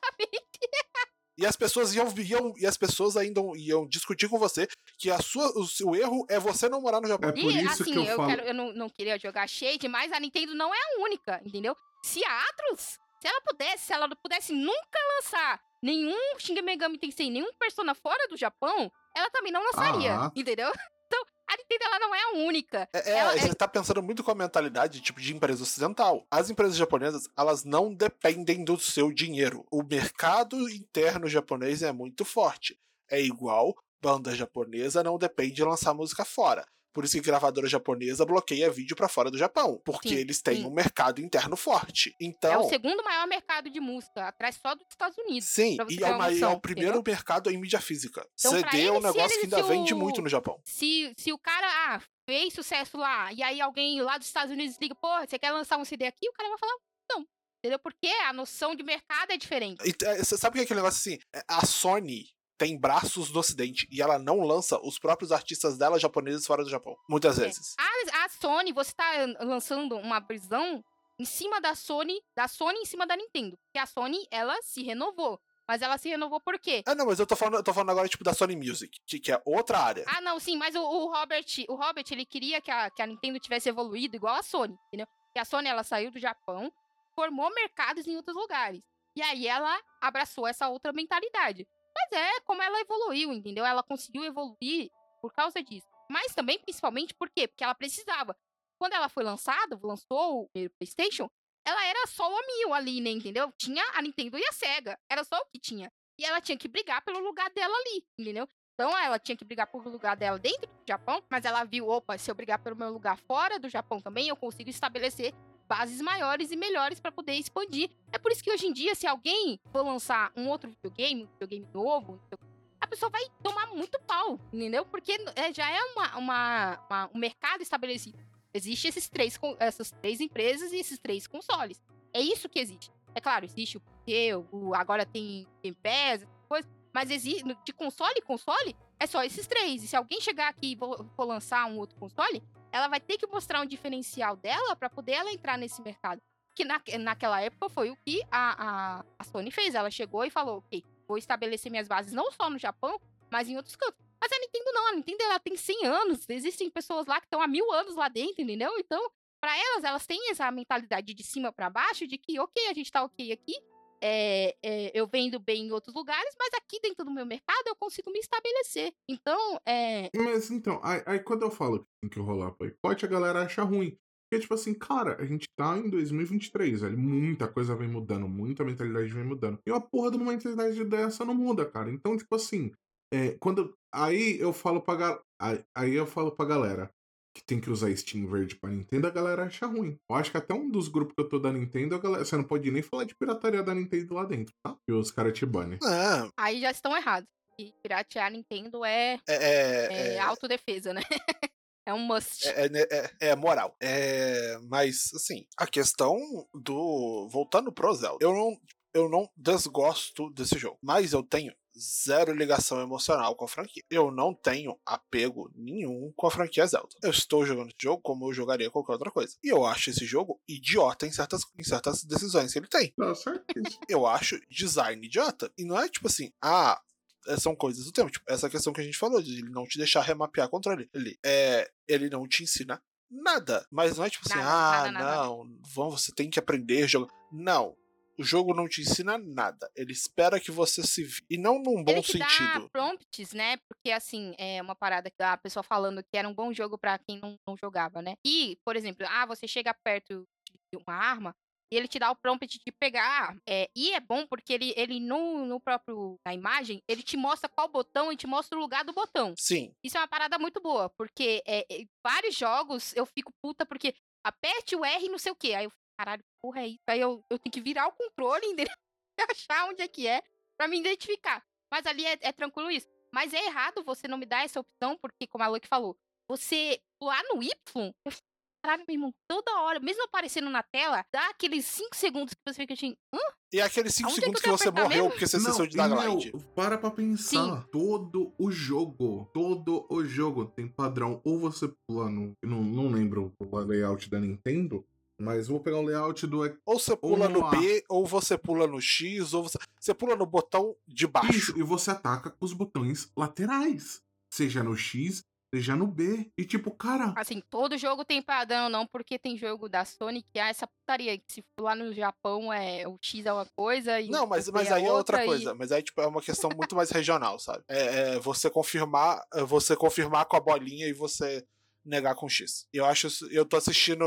E as pessoas iam, iam e as pessoas ainda iam discutir com você que a sua, o seu erro é você não morar no Japão. É por E isso assim, que eu, eu, falo. quero, eu não, não queria jogar Shade, mas a Nintendo não é a única, entendeu? Se a Atlus, se ela pudesse, se ela pudesse nunca lançar nenhum Shin Megami Tensei, nenhum Persona fora do Japão, ela também não lançaria, Ah. entendeu? A Nintendo ela não é a única. É, é, Ela- você tá pensando muito com a mentalidade tipo de empresa ocidental. As empresas japonesas, elas não dependem do seu dinheiro. O mercado interno japonês é muito forte. É igual banda japonesa não depende de lançar música fora. Por isso que gravadora japonesa bloqueia vídeo pra fora do Japão, porque Sim, eles têm sim. um mercado interno forte. É Então, o segundo maior mercado de música, atrás só dos Estados Unidos. sim, e é, uma o é o primeiro mercado em mídia física. Então, CD é um eles, negócio que eles- ainda se vende o- muito no Japão. Se, se o cara ah, fez sucesso lá, e aí alguém lá dos Estados Unidos liga, pô, você quer lançar um CD aqui? O cara vai falar, não. Entendeu? Porque a noção de mercado é diferente. E, é, sabe o que é aquele negócio assim? É, A Sony tem braços no ocidente e ela não lança os próprios artistas dela japoneses fora do Japão. Muitas É. vezes. A, a Sony, você tá lançando uma visão em cima da Sony, da Sony em cima da Nintendo. Porque a Sony, ela se renovou. Mas ela se renovou por quê? Ah, não, mas eu tô falando, eu tô falando agora, tipo, da Sony Music, que, que é outra área. Ah, não, sim, mas o, o Robert, o Robert, ele queria que a, que a Nintendo tivesse evoluído igual a Sony, entendeu? Porque a Sony, ela saiu do Japão, formou mercados em outros lugares. E aí ela abraçou essa outra mentalidade. Mas é como ela evoluiu, entendeu? Ela conseguiu evoluir por causa disso. Mas também, principalmente, por quê? Porque ela precisava. Quando ela foi lançada, lançou o primeiro PlayStation, ela era só o mil ali, né? Entendeu? Tinha a Nintendo e a Sega. Era só o que tinha. E ela tinha que brigar pelo lugar dela ali, entendeu? Então ela tinha que brigar pelo lugar dela dentro do Japão, mas ela viu, opa, se eu brigar pelo meu lugar fora do Japão também, eu consigo estabelecer bases maiores e melhores para poder expandir. É por isso que hoje em dia, se alguém for lançar um outro videogame, um videogame novo, a pessoa vai tomar muito pau, entendeu? Porque é, já é uma, uma, uma- um mercado estabelecido. Existem esses três, essas três empresas e esses três consoles. É isso que existe. É claro, existe o PC, o, agora tem Game Pass, coisas, mas existe, de console console, é só esses três. E se alguém chegar aqui e for lançar um outro console, ela vai ter que mostrar um diferencial dela para poder ela entrar nesse mercado. Que na, naquela época foi o que a, a, a Sony fez. Ela chegou e falou, ok, vou estabelecer minhas bases não só no Japão, mas em outros cantos. Mas a Nintendo não, a Nintendo ela tem 100 anos, existem pessoas lá que estão há mil anos lá dentro, entendeu? Então, para elas, elas têm essa mentalidade de cima para baixo, de que, ok, a gente tá ok aqui, é, é, eu vendo bem em outros lugares, mas aqui dentro do meu mercado eu consigo me estabelecer. Então, é, Mas então, aí, aí quando eu falo que tem que rolar boicote, a galera acha ruim. Porque, tipo assim, cara, a gente tá em 2023, velho. Muita coisa vem mudando, muita mentalidade vem mudando. E a porra de uma mentalidade dessa não muda, cara. Então, tipo assim, é, quando. Aí eu falo pra galera. Aí eu falo pra galera que tem que usar Steam verde pra Nintendo, a galera acha ruim. Eu acho que até um dos grupos que eu tô da Nintendo, a galera, você não pode nem falar de pirataria da Nintendo lá dentro, tá? E os caras te banem. É, Aí já estão errados. E piratear Nintendo é, é, é, é é, autodefesa, né? é um must. é, é, é- é moral. É, mas, assim, a questão do. Voltando pro Zelda, eu não, eu não desgosto desse jogo, mas eu tenho zero ligação emocional com a franquia. Eu não tenho apego nenhum com a franquia Zelda. Eu estou jogando esse jogo como eu jogaria qualquer outra coisa. E eu acho esse jogo idiota em certas, em certas decisões que ele tem. Tá certo isso. Eu acho design idiota. E não é tipo assim, ah, é, são coisas do tempo. Tipo, essa questão que a gente falou, de ele não te deixar remapear controle. Ele, é, ele não te ensina nada. Mas não é tipo assim, Nada, ah, nada, nada. não, vamos, você tem que aprender a jogar. Não. O jogo não te ensina nada. Ele espera que você se. E não num bom Ele te sentido. dá prompts, né? Porque, assim, é uma parada que a pessoa falando que era um bom jogo pra quem não, não jogava, né? E, por exemplo, ah, você chega perto de uma arma e ele te dá o prompt de pegar. É, e é bom porque ele, ele no, no próprio, na imagem, ele te mostra qual botão e te mostra o lugar do botão. Sim. Isso é uma parada muito boa, porque é, é, vários jogos eu fico puta porque aperte o R e não sei o quê. Aí eu fico, caralho, porra é isso? Aí eu, eu tenho que virar o controle e achar onde é que é pra me identificar. Mas ali é, é tranquilo isso. Mas é errado você não me dar essa opção, porque, como a Luke falou, você pular no Y, eu caralho, meu irmão, toda hora, mesmo aparecendo na tela, dá aqueles 5 segundos que você fica assim, hã? E aqueles 5 Aonde é que segundos que, você morreu mesmo? porque você esqueceu de glide. para pra pensar. Todo o jogo, todo o jogo tem padrão. Ou você pula no. Não, não lembro o layout da Nintendo, mas vou pegar o layout do. Ou você pula no no A. B, ou você pula no X, ou você. Você pula no botão de baixo. Isso, e você ataca com os botões laterais. Seja no X, seja no B. E tipo, cara. Assim, todo jogo tem padrão, não, porque tem jogo da Sony que há essa putaria. Que se lá no Japão, é, o X é uma coisa e Não, mas, o mas B aí é outra e- coisa. Mas aí, tipo, é uma questão muito mais regional, sabe? É, é você confirmar, é você confirmar com a bolinha e você negar com X. Eu acho Eu tô assistindo.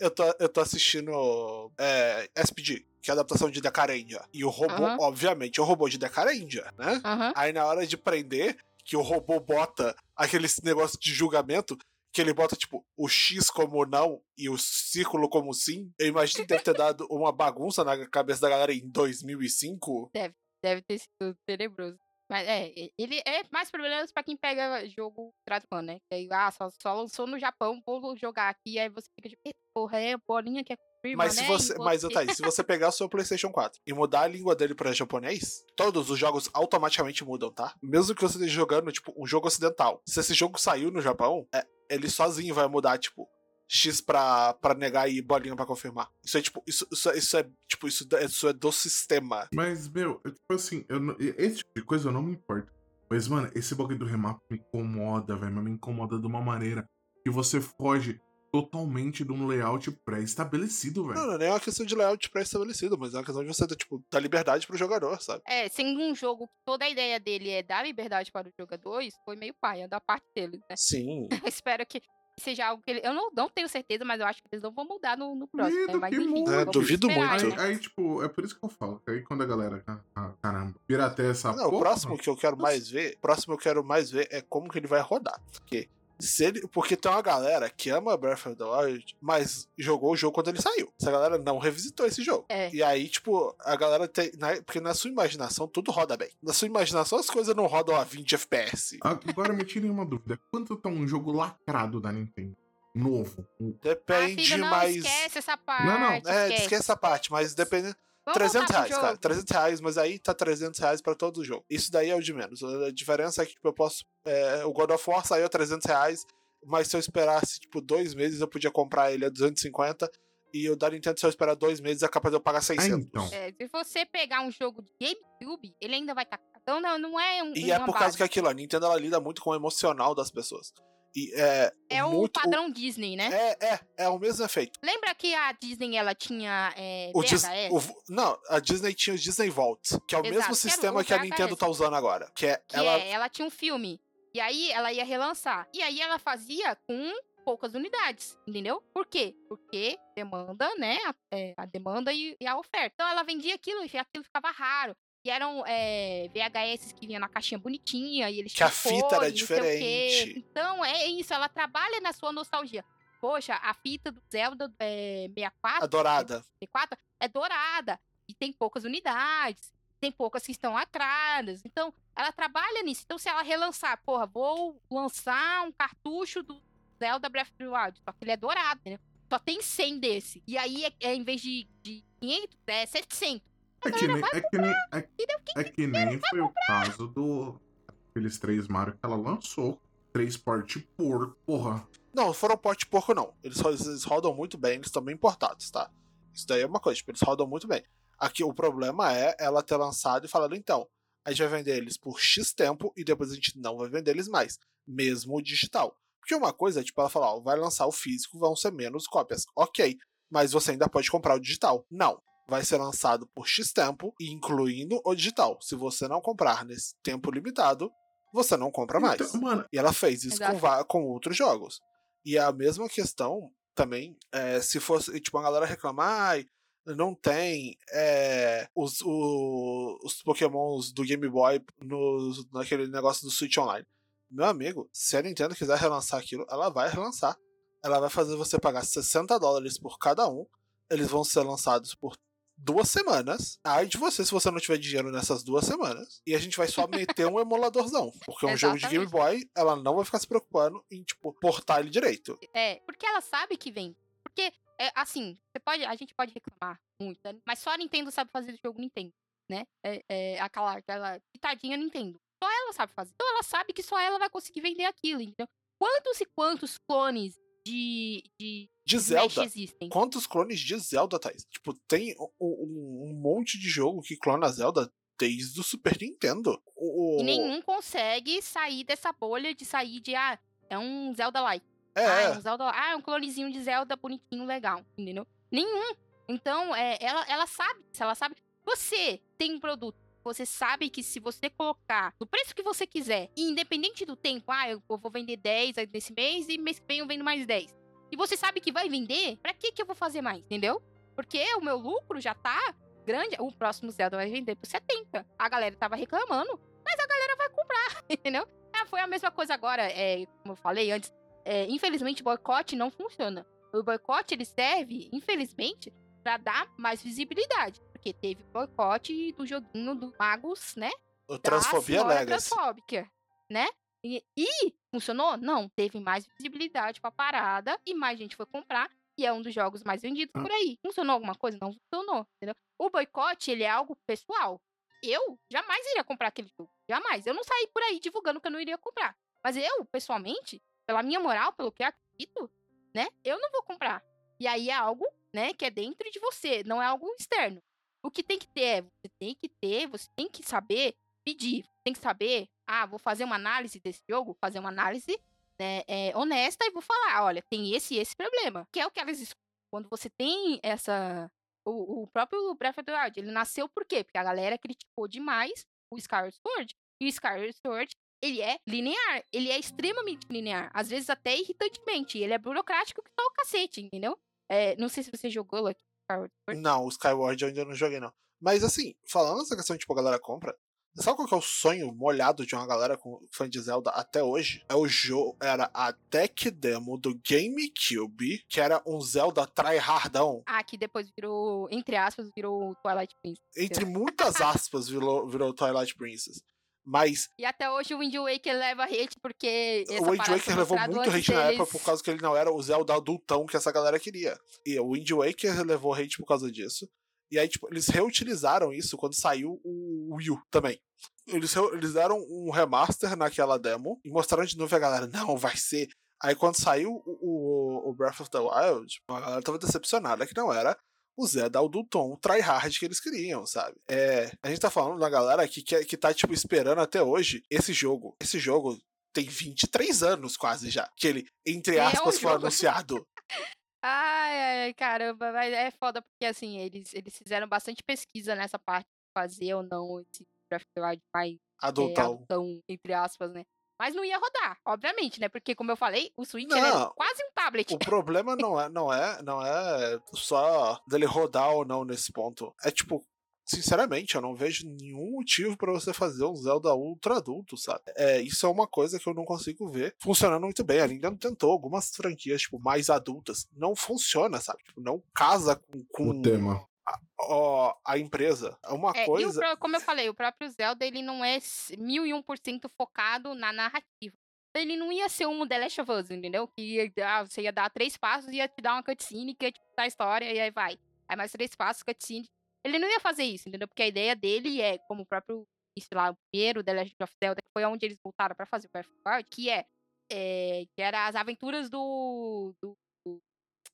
Eu tô, eu tô assistindo é, SPG, que é a adaptação de Decarendia. E o robô, Aham. obviamente, é o robô de Decarendia, né? Aham. Aí na hora de prender, que o robô bota aquele negócio de julgamento, que ele bota, tipo, o X como não e o círculo como sim, eu imagino que deve ter dado uma bagunça na cabeça da galera em 2005. Deve ter sido tenebroso. Mas é, ele é mais problemas pra quem pega jogo tradicional, né? Que aí, ah, só, só lançou no Japão, vou jogar aqui. Aí você fica tipo, "Eita, porra, é bolinha que é confirma, Mas se né? você, mas, Otávio, se você pegar o seu PlayStation 4 e mudar a língua dele pra japonês, todos os jogos automaticamente mudam, tá? Mesmo que você esteja jogando, tipo, um jogo ocidental. Se esse jogo saiu no Japão, é, ele sozinho vai mudar, tipo, X pra, pra negar e bolinha pra confirmar. Isso é, tipo, isso, isso, é- isso é, tipo, isso, é- isso é do sistema. Mas, meu, eu, tipo assim, eu não- esse tipo de coisa eu não me importo. Mas, mano, esse bagulho do remap me incomoda, velho. Mas me incomoda de uma maneira que você foge totalmente de um layout pré-estabelecido, Não, velho. não é nem uma questão de layout pré-estabelecido, mas é uma questão de você, tipo, dar liberdade pro jogador, sabe? É, sendo um jogo que toda a ideia dele é dar liberdade para os jogadores, foi meio paia da parte dele, né? Sim. Espero que seja algo que ele. Eu não, não tenho certeza, mas eu acho que eles não vão mudar no, no próximo, né? Duvido Mas que enfim. É, duvido esperar, muito. né? Aí, tipo, é por isso que eu falo. que Aí quando a galera, ah, caramba, até essa Não, o porra, próximo que eu quero mais ver, o próximo que eu quero mais ver é como que ele vai rodar. Porque se ele, porque tem uma galera que ama Breath of the Wild, mas jogou o jogo quando ele saiu. Essa galera não revisitou esse jogo. É. E aí, tipo, a galera tem, na- porque na sua imaginação tudo roda bem. Na sua imaginação as coisas não rodam a 20 FPS. Agora me tirem uma dúvida. Quanto tá um jogo lacrado da Nintendo? Novo. Um- Ah, Depende filho, não mais. esquece essa parte. Não, não, É, esquece. esquece essa parte, mas depende. Vamos 300 voltar pro reais, cara. jogo. 300 reais, mas aí tá 300 reais pra todo o jogo. Isso daí é o de menos. A diferença é que tipo, eu posso. é, o God of War saiu a 300 reais, mas se eu esperasse, tipo, dois meses, eu podia comprar ele a 250. E o da Nintendo, se eu esperar dois meses, é capaz de eu pagar Ah, 600. então. É, se você pegar um jogo de GameCube, ele ainda vai estar. Então não, não é um. E é por causa base. que aquilo, a Nintendo ela lida muito com o emocional das pessoas. E é. É o muito, padrão Disney, né? É, é, é o mesmo efeito. Lembra que a Disney ela tinha é, O Dis- VHS? o- não, a Disney tinha o Disney Vault, que é o Exato, mesmo sistema o que a. Nintendo tá usando agora. Que é Que ela. é, ela tinha um filme. E aí ela ia relançar. E aí ela fazia com poucas unidades, entendeu? Por quê? Porque demanda, né? A, é, a demanda e, e, a oferta. Então ela vendia aquilo e aquilo ficava raro. E eram é, VHS que vinham na caixinha bonitinha e eles Que a fita era diferente. Então é isso, ela trabalha na sua nostalgia. Poxa, a fita do Zelda é, 64. A dourada. 64 é dourada. E tem poucas unidades. Tem poucas que estão lacradas. Então, ela trabalha nisso. Então, se ela relançar, porra, vou lançar um cartucho do Zelda Breath of the Wild. Só que ele é dourado, né? Só tem 100 desse. E aí, é, é, em vez de, de 500, é 700. É que, nem, é, que nem, é, é que nem foi o caso do aqueles três Mario que ela lançou. Três porte por, porra. Não, foram porte porco, não. Eles, eles rodam muito bem, eles estão bem importados, tá? Isso daí é uma coisa, tipo, eles rodam muito bem. Aqui o problema é ela ter lançado e falado, então, a gente vai vender eles por X tempo e depois a gente não vai vender eles mais, mesmo o digital. Porque uma coisa é, tipo, ela falar, ó, vai lançar o físico, vão ser menos cópias. Ok, mas você ainda pode comprar o digital. Não. Vai ser lançado por X tempo, incluindo o digital. Se você não comprar nesse tempo limitado, você não compra então, mais. Então, mano, e ela fez isso com, com outros jogos. E a mesma questão também, é, se fosse, tipo, a galera reclamar, ah, não tem é, os, o, os pokémons do Game Boy no, naquele negócio do Switch Online. Meu amigo, se a Nintendo quiser relançar aquilo, ela vai relançar. Ela vai fazer você pagar 60 dólares por cada um. Eles vão ser lançados por duas semanas. Ai de você se você não tiver dinheiro nessas duas semanas. E a gente vai só meter um emuladorzão. Porque um jogo de Game Boy, ela não vai ficar se preocupando em, tipo, portar ele direito. É, porque ela sabe que vem. Porque, é, assim, você pode, a gente pode reclamar muito, né? mas só a Nintendo sabe fazer o jogo Nintendo, né? É, é aquela, aquela pitadinha Nintendo. Só ela sabe fazer. Então ela sabe que só ela vai conseguir vender aquilo, então Quantos e quantos clones de, de, de Zelda. Existem. Quantos clones de Zelda, Thais? Tipo, tem um, um, monte de jogo que clona Zelda desde o Super Nintendo. O... E nenhum consegue sair dessa bolha de sair de, ah, é um Zelda-like. É. Ah, é, é um Zelda, ah, é um clonezinho de Zelda bonitinho, legal, entendeu? Nenhum. Então, é, ela, ela sabe, ela sabe. Você tem um produto você sabe que se você colocar no preço que você quiser, independente do tempo, ah, eu vou vender 10 nesse mês e mês que vem eu vendo mais 10. E você sabe que vai vender, pra que que eu vou fazer mais, entendeu? Porque o meu lucro já tá grande. O próximo Zelda vai vender por 70. A galera tava reclamando, mas a galera vai comprar, entendeu? Ah, foi a mesma coisa agora, é, como eu falei antes. É, infelizmente, boicote não funciona. O boicote ele serve, infelizmente, para dar mais visibilidade porque teve boicote do joguinho do Magos, né? O Transfobia Legacy. Transfóbica, né? E, e, funcionou? Não, teve mais visibilidade pra parada e mais gente foi comprar. E é um dos jogos mais vendidos hum. por aí. Funcionou alguma coisa? Não funcionou, entendeu? O boicote, ele é algo pessoal. Eu jamais iria comprar aquele jogo. Jamais. Eu não saí por aí divulgando que eu não iria comprar. Mas eu, pessoalmente, pela minha moral, pelo que eu acredito, né? Eu não vou comprar. E aí é algo, né, que é dentro de você, não é algo externo. O que tem que ter é, você tem que ter, você tem que saber pedir, tem que saber, ah, vou fazer uma análise desse jogo, fazer uma análise né, é, honesta e vou falar, olha, tem esse e esse problema. Que é o que elas escutam. Quando você tem essa. O, o próprio Breath of the Wild, ele nasceu por quê? Porque a galera criticou demais o Skyward Sword. E o Skyward Sword, ele é linear. Ele é extremamente linear. Às vezes até irritantemente. Ele é burocrático que tá o cacete, entendeu? É, não sei se você jogou aqui Skyward Sword? Não, o Skyward eu ainda não joguei, não. Mas assim, falando nessa questão de tipo, a galera compra, Sabe qual que é o sonho molhado de uma galera com fã de Zelda até hoje? É o jogo, era a tech demo do GameCube, que era um Zelda tryhardão. Ah, que depois virou, entre aspas, virou Twilight Princess. Entre muitas aspas, virou, virou Twilight Princess. Mas. E até hoje o Wind Waker leva hate porque. o Wind Waker levou muito hate deles... na época por causa que ele não era o Zelda adultão que essa galera queria. E o Wind Waker levou hate por causa disso. E aí, tipo, eles reutilizaram isso quando saiu o Wii U também. Eles, eles deram um remaster naquela demo e mostraram de novo a galera, não, vai ser. Aí quando saiu o, o, o Breath of the Wild, a galera tava decepcionada que não era o Zé dá o tom tryhard que eles queriam, sabe? É, a gente tá falando da galera que, que, que tá, tipo, esperando até hoje esse jogo. Esse jogo tem 23 anos quase já. Que ele, entre aspas, é um foi anunciado. Ai, ai, caramba, mas é foda porque assim, eles, eles fizeram bastante pesquisa nessa parte de fazer ou não esse of mais adultão. É, adultão, entre aspas, né? Mas não ia rodar, obviamente, né? Porque, como eu falei, o Switch é quase um tablet. O problema não é, não é, não é só dele rodar ou não nesse ponto. É tipo, sinceramente, eu não vejo nenhum motivo para você fazer um Zelda ultra adulto, sabe? É, isso é uma coisa que eu não consigo ver funcionando muito bem. A Nintendo tentou algumas franquias, tipo, mais adultas. Não funciona, sabe? Tipo, não casa com, com O tema. Ó, a empresa. É uma É, o coisa. pró- como eu falei, o próprio Zelda, ele não é mil e um por cento focado na narrativa. Ele não ia ser um The Last of Us, entendeu? Que ia dar- você ia dar três passos e ia te dar uma cutscene que ia te contar a história e aí vai. Aí mais três passos, cutscene. Ele não ia fazer isso, entendeu? Porque a ideia dele é, como o próprio, sei lá, o primeiro The Legend of Zelda, que foi onde eles voltaram pra fazer o Breath of the Wild, que é, é, que era as aventuras do, do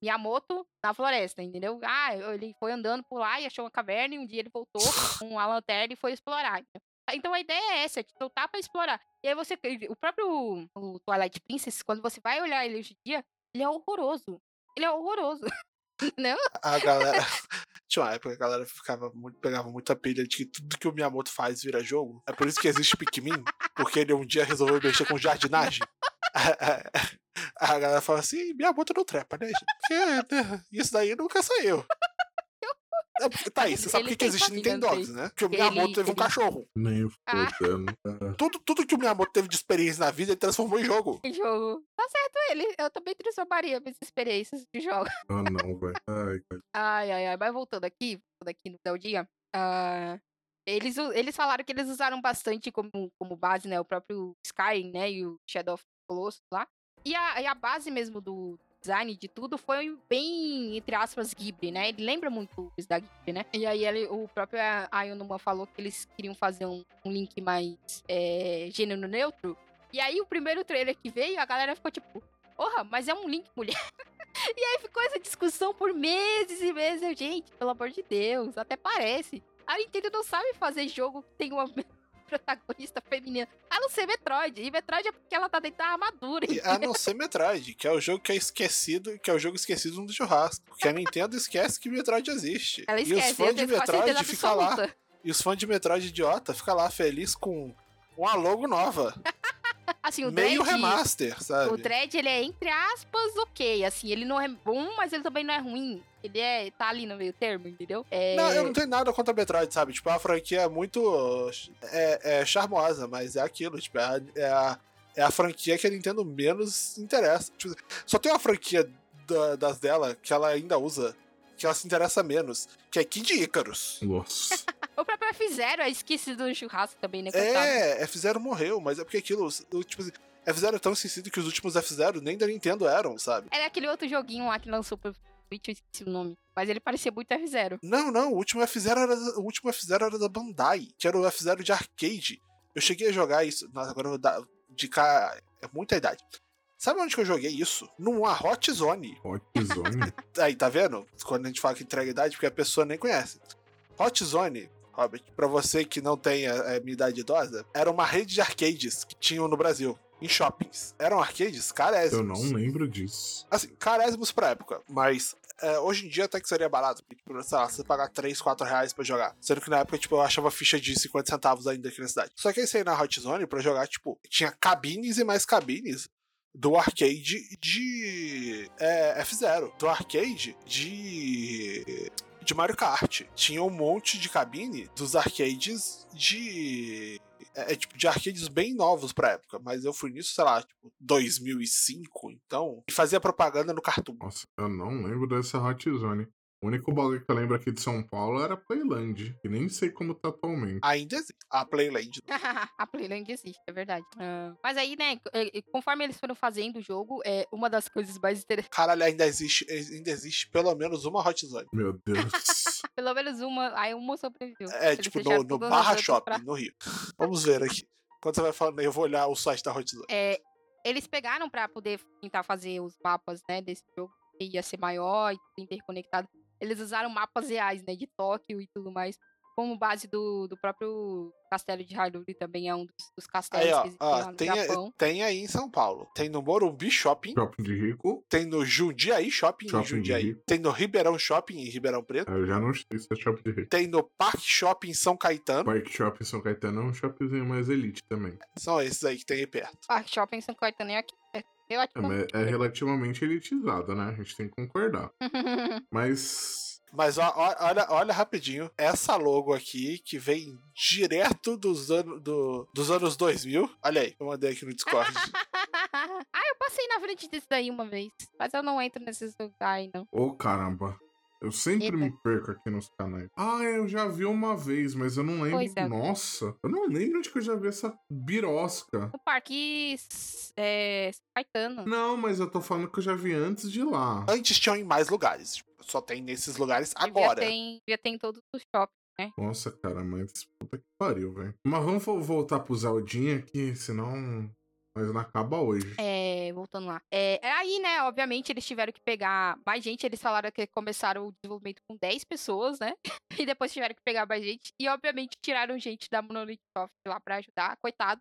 Miyamoto na floresta, entendeu? Ah, ele foi andando por lá e achou uma caverna e um dia ele voltou com uma lanterna e foi explorar. entendeu? Então a ideia é essa, te soltar pra explorar. E aí você. O próprio o Twilight Princess, quando você vai olhar ele hoje em dia, ele é horroroso. Ele é horroroso. Não? A galera. Tinha uma época que a galera ficava muito, pegava muita pilha de que tudo que o Miyamoto faz vira jogo. É por isso que existe Pikmin, porque ele um dia resolveu mexer com jardinagem. A, a galera fala assim, Miyamoto não trepa, né? Porque né, isso daí nunca saiu. É porque, tá aí, você sabe por Ele que que existe não Nintendogs, né? Porque o Ele- Miyamoto teve um ele- cachorro. Nem Ah. Tudo, tudo que o Miyamoto teve de experiência na vida, ele transformou em jogo. Que jogo. Tá certo ele. Eu também transformaria minhas experiências de jogo. Ah, não, velho. Ai. Ai, ai, ai. Mas voltando aqui, voltando aqui no Zeldinha, ah, eles, eles falaram que eles usaram bastante como, como base, né? O próprio Skyrim, né? E o Shadow of the Colossus lá. E a, e a base mesmo do design de tudo foi bem, entre aspas, Ghibli, né? Ele lembra muito os da Ghibli, né? E aí ele, o próprio Ayonuma falou que eles queriam fazer um, um link mais é, gênero neutro. E aí o primeiro trailer que veio, a galera ficou tipo, porra, mas é um link mulher. E aí ficou essa discussão por meses e meses. Eu, gente, pelo amor de Deus, até parece. A Nintendo não sabe fazer jogo que tem uma protagonista feminina. A não ser Metroid. E Metroid é porque ela tá dentro da armadura. E a não ser Metroid, que é o jogo que é esquecido, que é o jogo esquecido no churrasco. Porque a Nintendo esquece que Metroid existe. Ela e os esquece, fãs eu de Metroid ficam lá. E os fãs de Metroid idiota ficam lá feliz com uma logo nova. Assim, o meio Dread, remaster, sabe? O Dread, ele é, entre aspas, ok. Assim, ele não é bom, mas ele também não é ruim. Ele é, tá ali no meio termo, entendeu? É... Não, eu não tenho nada contra Metroid, sabe? Tipo, a franquia é muito. É, é charmosa, mas é aquilo. Tipo, é a, é, a, é a franquia que a Nintendo menos interessa. Tipo, só tem uma franquia da- das dela que ela ainda usa, que ela se interessa menos, que é Kid Icarus. Nossa. O próprio F-Zero é esquecido do churrasco também, né? É, F-Zero morreu, mas é porque aquilo. Tipo assim, F-Zero é tão esquecido que os últimos F-Zero nem da Nintendo eram, sabe? Era aquele outro joguinho lá que lançou pro Switch, eu esqueci o nome. Mas ele parecia muito F-Zero. Não, não, o último F-Zero era, o último F-Zero era da Bandai, que era o F-Zero de arcade. Eu cheguei a jogar isso, nossa, agora eu vou dar de cá, é muita idade. Sabe onde que eu joguei isso? Numa Hot Zone. Hot Zone. Aí, tá vendo? Quando a gente fala que entrega idade, porque a pessoa nem conhece. Hot Zone, Robert, pra você que não tem a, a minha idade idosa, era uma rede de arcades que tinham no Brasil. Em shoppings. Eram arcades carésimos. Eu não lembro disso. Assim, carésimos pra época, mas é, hoje em dia até que seria barato. Porque, tipo, sei lá, você pagar 3, 4 reais pra jogar. Sendo que na época, tipo, eu achava ficha de 50 centavos ainda aqui na cidade. Só que aí ia na Hot Zone pra jogar, tipo, tinha cabines e mais cabines do arcade de é, F0. Do arcade de. De Mario Kart. Tinha um monte de cabine dos arcades de. É, é, tipo, de arcades bem novos pra época. Mas eu fui nisso, sei lá, tipo, 2005, então. E fazia propaganda no Cartoon. Nossa, eu não lembro dessa Hot Zone. O único bagulho que eu lembro aqui de São Paulo era Playland, que nem sei como tá atualmente. Ainda existe. A Playland. a Playland existe, é verdade. Ah, mas aí, né, eh, conforme eles foram fazendo o jogo, é uma das coisas mais interessantes. Caralho, ainda existe, ainda existe pelo menos uma Hot Zone. Meu Deus. Pelo menos uma, aí uma sobreviveu. É, Eles tipo, no, no Barra Shopping, pra- no Rio. Vamos ver aqui. Quando você vai falando eu vou olhar o site da Hot Zone. É, eles pegaram pra poder tentar fazer os mapas, né, desse jogo, que ia ser maior e interconectado. Eles usaram mapas reais, né, de Tóquio e tudo mais, como base do, do próprio castelo de Hyrule, também é um dos, dos castelos Aí, ó, que existem ó lá no tem, Japão. tem aí em São Paulo. Tem no Morumbi Shopping. Shopping de Rico. Tem no Jundiaí Shopping, Shopping em Jundiaí. Tem no Ribeirão Shopping, em Ribeirão Preto. Eu já não sei se é Shopping de Rico. Tem no Parque Shopping São Caetano. Parque Shopping São Caetano é um shoppingzinho mais elite também. São esses aí que tem aí perto. Parque Shopping São Caetano é aqui. Eu acho É, mas é relativamente elitizada, né? A gente tem que concordar. Mas. Mas ó- ó- olha, olha rapidinho, essa logo aqui que vem direto dos, ano, do- dos anos 2000. Olha aí, eu mandei aqui no Discord. ah, eu passei na frente disso daí uma vez. Mas eu não entro nesses lugares, não. Ô, caramba. Eu sempre Eita. me perco aqui nos canais. Ah, eu já vi uma vez, mas eu não lembro. Pois é. Nossa, eu não lembro onde que eu já vi essa birosca. No Parque é, Caetano. Não, mas eu tô falando que eu já vi antes de lá. Antes tinham em mais lugares. Só tem nesses lugares agora. ter, em- devia ter em todos os shoppings. Nossa, cara, mas puta que pariu, velho. Mas vamos vo- voltar pro Zeldinha aqui, senão nós não acaba hoje. É, voltando lá. É, é aí, né, obviamente, eles tiveram que pegar mais gente. Eles falaram que começaram o desenvolvimento com 10 pessoas, né? E depois tiveram que pegar mais gente. E, obviamente, tiraram gente da Monolith Soft lá pra ajudar. Coitado.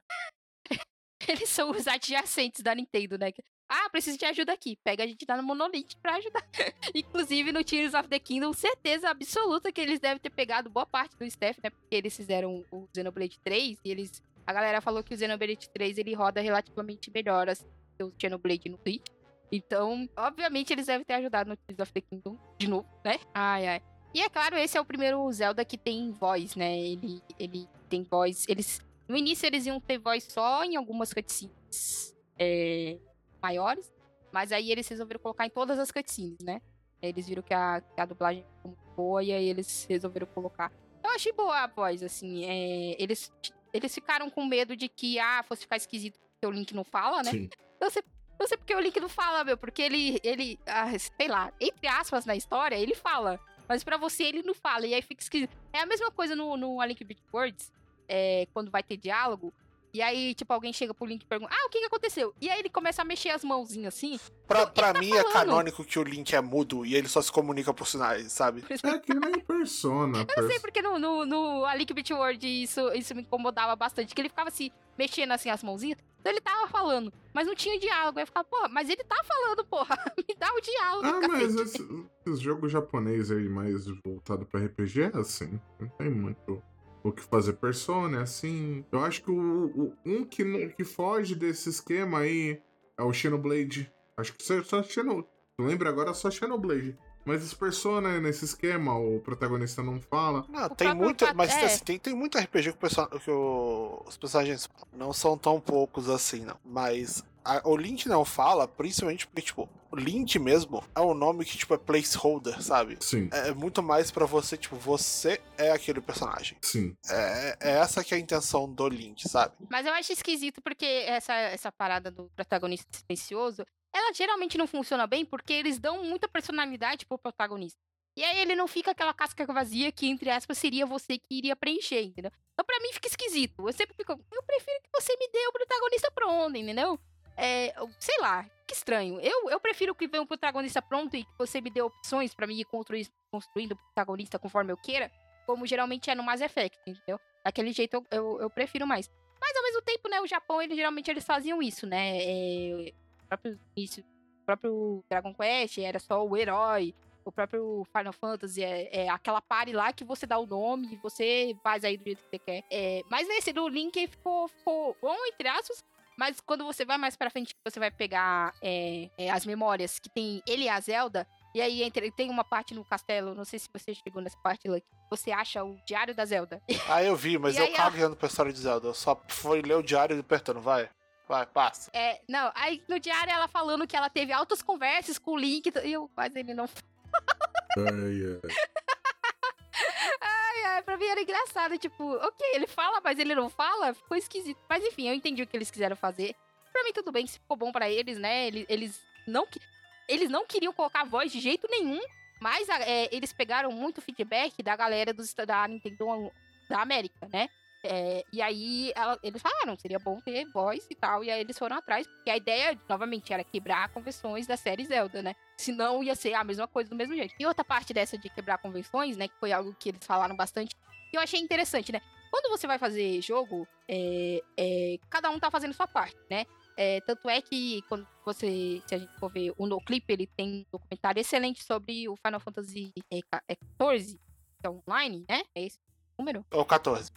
Eles são os adjacentes da Nintendo, né? Ah, preciso de ajuda aqui. Pega a gente da Monolith pra ajudar. Inclusive, no Tears of the Kingdom, certeza absoluta que eles devem ter pegado boa parte do staff, né? Porque eles fizeram o Xenoblade 3 e eles a galera falou que o Xenoblade 3 ele roda relativamente melhor assim, que o Xenoblade no Switch. Então, obviamente, eles devem ter ajudado no Tears of the Kingdom de novo, né? Ai, ai. E é claro, esse é o primeiro Zelda que tem voz, né? Ele, ele tem voz. Eles. No início eles iam ter voz só em algumas cutscenes é, maiores. Mas aí eles resolveram colocar em todas as cutscenes, né? Eles viram que a, que a dublagem ficou muito boa e aí eles resolveram colocar. Eu achei boa a voz, assim. é, eles, eles ficaram com medo de que, ah, fosse ficar esquisito porque o Link não fala, né? Sim. Eu sei, eu sei porque o Link não fala, meu, porque ele, ele, ah, sei lá, entre aspas na história, ele fala. Mas pra você ele não fala, e aí fica esquisito. É a mesma coisa no, no A Link Between Worlds, é, quando vai ter diálogo, e aí, tipo, alguém chega pro Link e pergunta, ah, o que que aconteceu? E aí ele começa a mexer as mãozinhas assim. Pra, Ele pra tá mim é falando. canônico que o Link é mudo e ele só se comunica por sinais, sabe? É que nem persona. Eu não sei porque no, no, no A Link Between Worlds isso, isso me incomodava bastante, que ele ficava assim, mexendo assim as mãozinhas, então ele tava falando, mas não tinha diálogo. Aí eu ficava, porra, mas ele tá falando, porra, me dá o diálogo, Ah, mas cacete. esse, esses jogos japoneses aí mais voltado pra RPG é assim. Não tem muito o que fazer. Persona é assim. Eu acho que o, o- um que, que foge desse esquema aí é o Xenoblade. Acho que só, só Xeno. Não lembro agora só Xenoblade. Mas esse Persona nesse esquema, o protagonista não fala. Não, O tem muita. fato- Mas é. assim, tem, tem muito RPG que, o que o- os personagens falam. Não são tão poucos assim, não. Mas a- o Link não fala, principalmente porque, tipo, o Link mesmo é um nome que, tipo, é placeholder, sabe? Sim, É muito mais pra você, tipo, você é aquele personagem. sim. É, é essa que é a intenção do Link, sabe? Mas eu acho esquisito porque essa, essa parada do protagonista silencioso, ela geralmente não funciona bem porque eles dão muita personalidade pro protagonista. E aí ele não fica aquela casca vazia que, entre aspas, seria você que iria preencher, entendeu? Então pra mim fica esquisito. Eu sempre fico, eu prefiro que você me dê o protagonista pronto, entendeu? É, sei lá, que estranho. Eu, eu prefiro que venha um protagonista pronto e que você me dê opções pra mim ir construir, construindo o protagonista conforme eu queira, como geralmente é no Mass Effect, entendeu? Daquele jeito eu, eu, eu prefiro mais. Mas ao mesmo tempo, né, o Japão, eles geralmente eles faziam isso, né? É, o próprio início, o próprio Dragon Quest era só o herói. O próprio Final Fantasy é, é aquela party lá que você dá o nome e você faz aí do jeito que você quer. É, mas nesse do Link ficou, ficou bom, entre aspas. Mas quando você vai mais pra frente, você vai pegar é, é, as memórias que tem ele e a Zelda. E aí entre, tem uma parte no castelo, não sei se você chegou nessa parte, Lucky. Você acha o diário da Zelda. Ah, eu vi, mas E eu cago olhando pra história de Zelda. Eu só fui ler o diário e apertando, vai. Vai, passa. É, não, aí no diário ela falando que ela teve altas conversas com o Link, e eu, mas ele não Ai, ai. Ai, ai, pra mim era engraçado, tipo, ok, ele fala, mas ele não fala, ficou esquisito. Mas enfim, eu entendi o que eles quiseram fazer. Pra mim tudo bem, se ficou bom pra eles, né? Eles, eles não eles não queriam colocar voz de jeito nenhum, mas a- é, eles pegaram muito feedback da galera dos, da Nintendo da América, né? É, e aí ela- eles falaram, seria bom ter voz e tal, e aí eles foram atrás, porque a ideia, novamente, era quebrar convenções da série Zelda, né? Senão ia ser a mesma coisa do mesmo jeito. E outra parte dessa de quebrar convenções, né? Que foi algo que eles falaram bastante, que eu achei interessante, né? Quando você vai fazer jogo, é, é, cada um tá fazendo sua parte, né? É, tanto é que quando você, se a gente for ver o NoClip, ele tem um documentário excelente sobre o Final Fantasy é, ca- é 14, que é online, né? É esse número? Ou 14.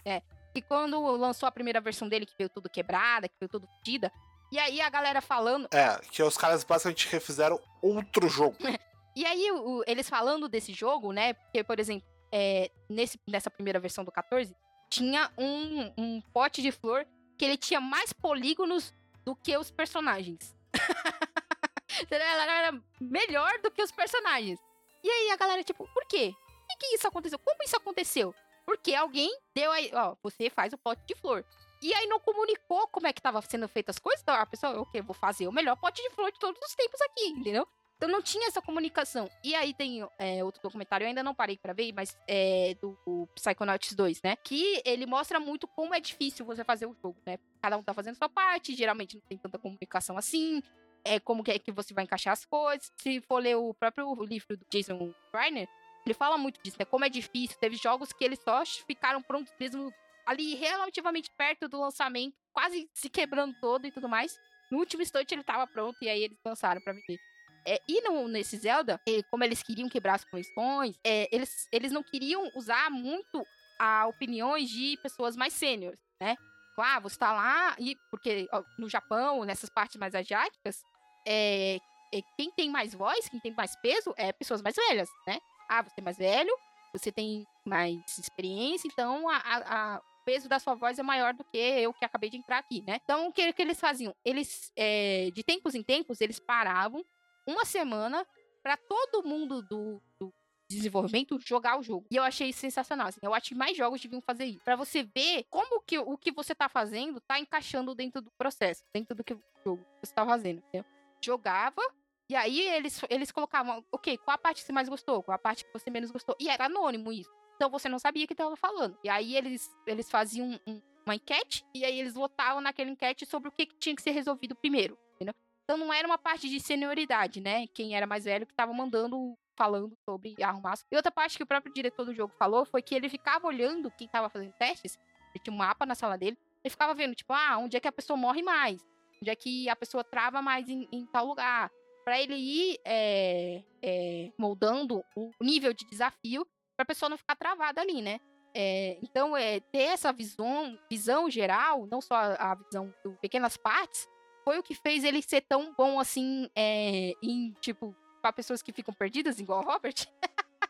E quando lançou a primeira versão dele, que veio tudo quebrada, que veio tudo fodida, E aí a galera falando. É, que os caras basicamente refizeram outro jogo. E aí, o- eles falando desse jogo, né? Porque, por exemplo, é, nesse, nessa primeira versão do 14, tinha um, um pote de flor que ele tinha mais polígonos do que os personagens. Ela era melhor do que os personagens. E aí a galera, tipo, por quê? Por que, que isso aconteceu? Como isso aconteceu? Porque alguém deu aí, ó, você faz o pote de flor. E aí não comunicou como é que tava sendo feitas as coisas. Então a pessoa, ok, vou fazer o melhor pote de flor de todos os tempos aqui, entendeu? Então não tinha essa comunicação. E aí tem é, outro documentário, eu ainda não parei pra ver, mas é do o Psychonauts 2, né? Que ele mostra muito como é difícil você fazer o jogo, né? Cada um tá fazendo sua parte, geralmente não tem tanta comunicação assim. É como que é que você vai encaixar as coisas. Se for ler o próprio livro do Jason Reiner, ele fala muito disso, né? Como é difícil. Teve jogos que eles só ficaram prontos mesmo ali relativamente perto do lançamento, quase se quebrando todo e tudo mais. No último instante ele tava pronto e aí eles lançaram pra vender. É, e no, nesse Zelda, como eles queriam quebrar as convenções, é, eles, eles não queriam usar muito a opiniões de pessoas mais sêniores, né? Ah, você tá lá, e porque ó, no Japão, nessas partes mais asiáticas, é, é, quem tem mais voz, quem tem mais peso, é pessoas mais velhas, né? Ah, você é mais velho, você tem mais experiência, então a, a- a- o peso da sua voz é maior do que eu que acabei de entrar aqui, né? Então, o que, que eles faziam? Eles, é, de tempos em tempos, eles paravam uma semana para todo mundo do, do desenvolvimento jogar o jogo. E eu achei isso sensacional. assim. eu acho que mais jogos deviam fazer isso. Pra você ver como que o que você tá fazendo tá encaixando dentro do processo, dentro do que o jogo que você tá fazendo. Entendeu? Jogava. E aí eles, eles colocavam, ok, qual a parte que você mais gostou? Qual a parte que você menos gostou? E era anônimo isso. Então você não sabia o que tava falando. E aí eles, eles faziam um- uma enquete, e aí eles votavam naquela enquete sobre o que, que tinha que ser resolvido primeiro. Entendeu? Então não era uma parte de senioridade, né? Quem era mais velho que tava mandando, falando sobre arrumar. E outra parte que o próprio diretor do jogo falou foi que ele ficava olhando quem tava fazendo testes, ele tinha um mapa na sala dele, ele ficava vendo, tipo, ah, onde é que a pessoa morre mais? Onde é que a pessoa trava mais em, em tal lugar? Pra ele ir é, é, moldando o nível de desafio pra pessoa não ficar travada ali, né? É, então, é, ter essa visão, visão geral, não só a, a visão de pequenas partes, foi o que fez ele ser tão bom assim é, em, tipo, para pessoas que ficam perdidas, igual o Robert.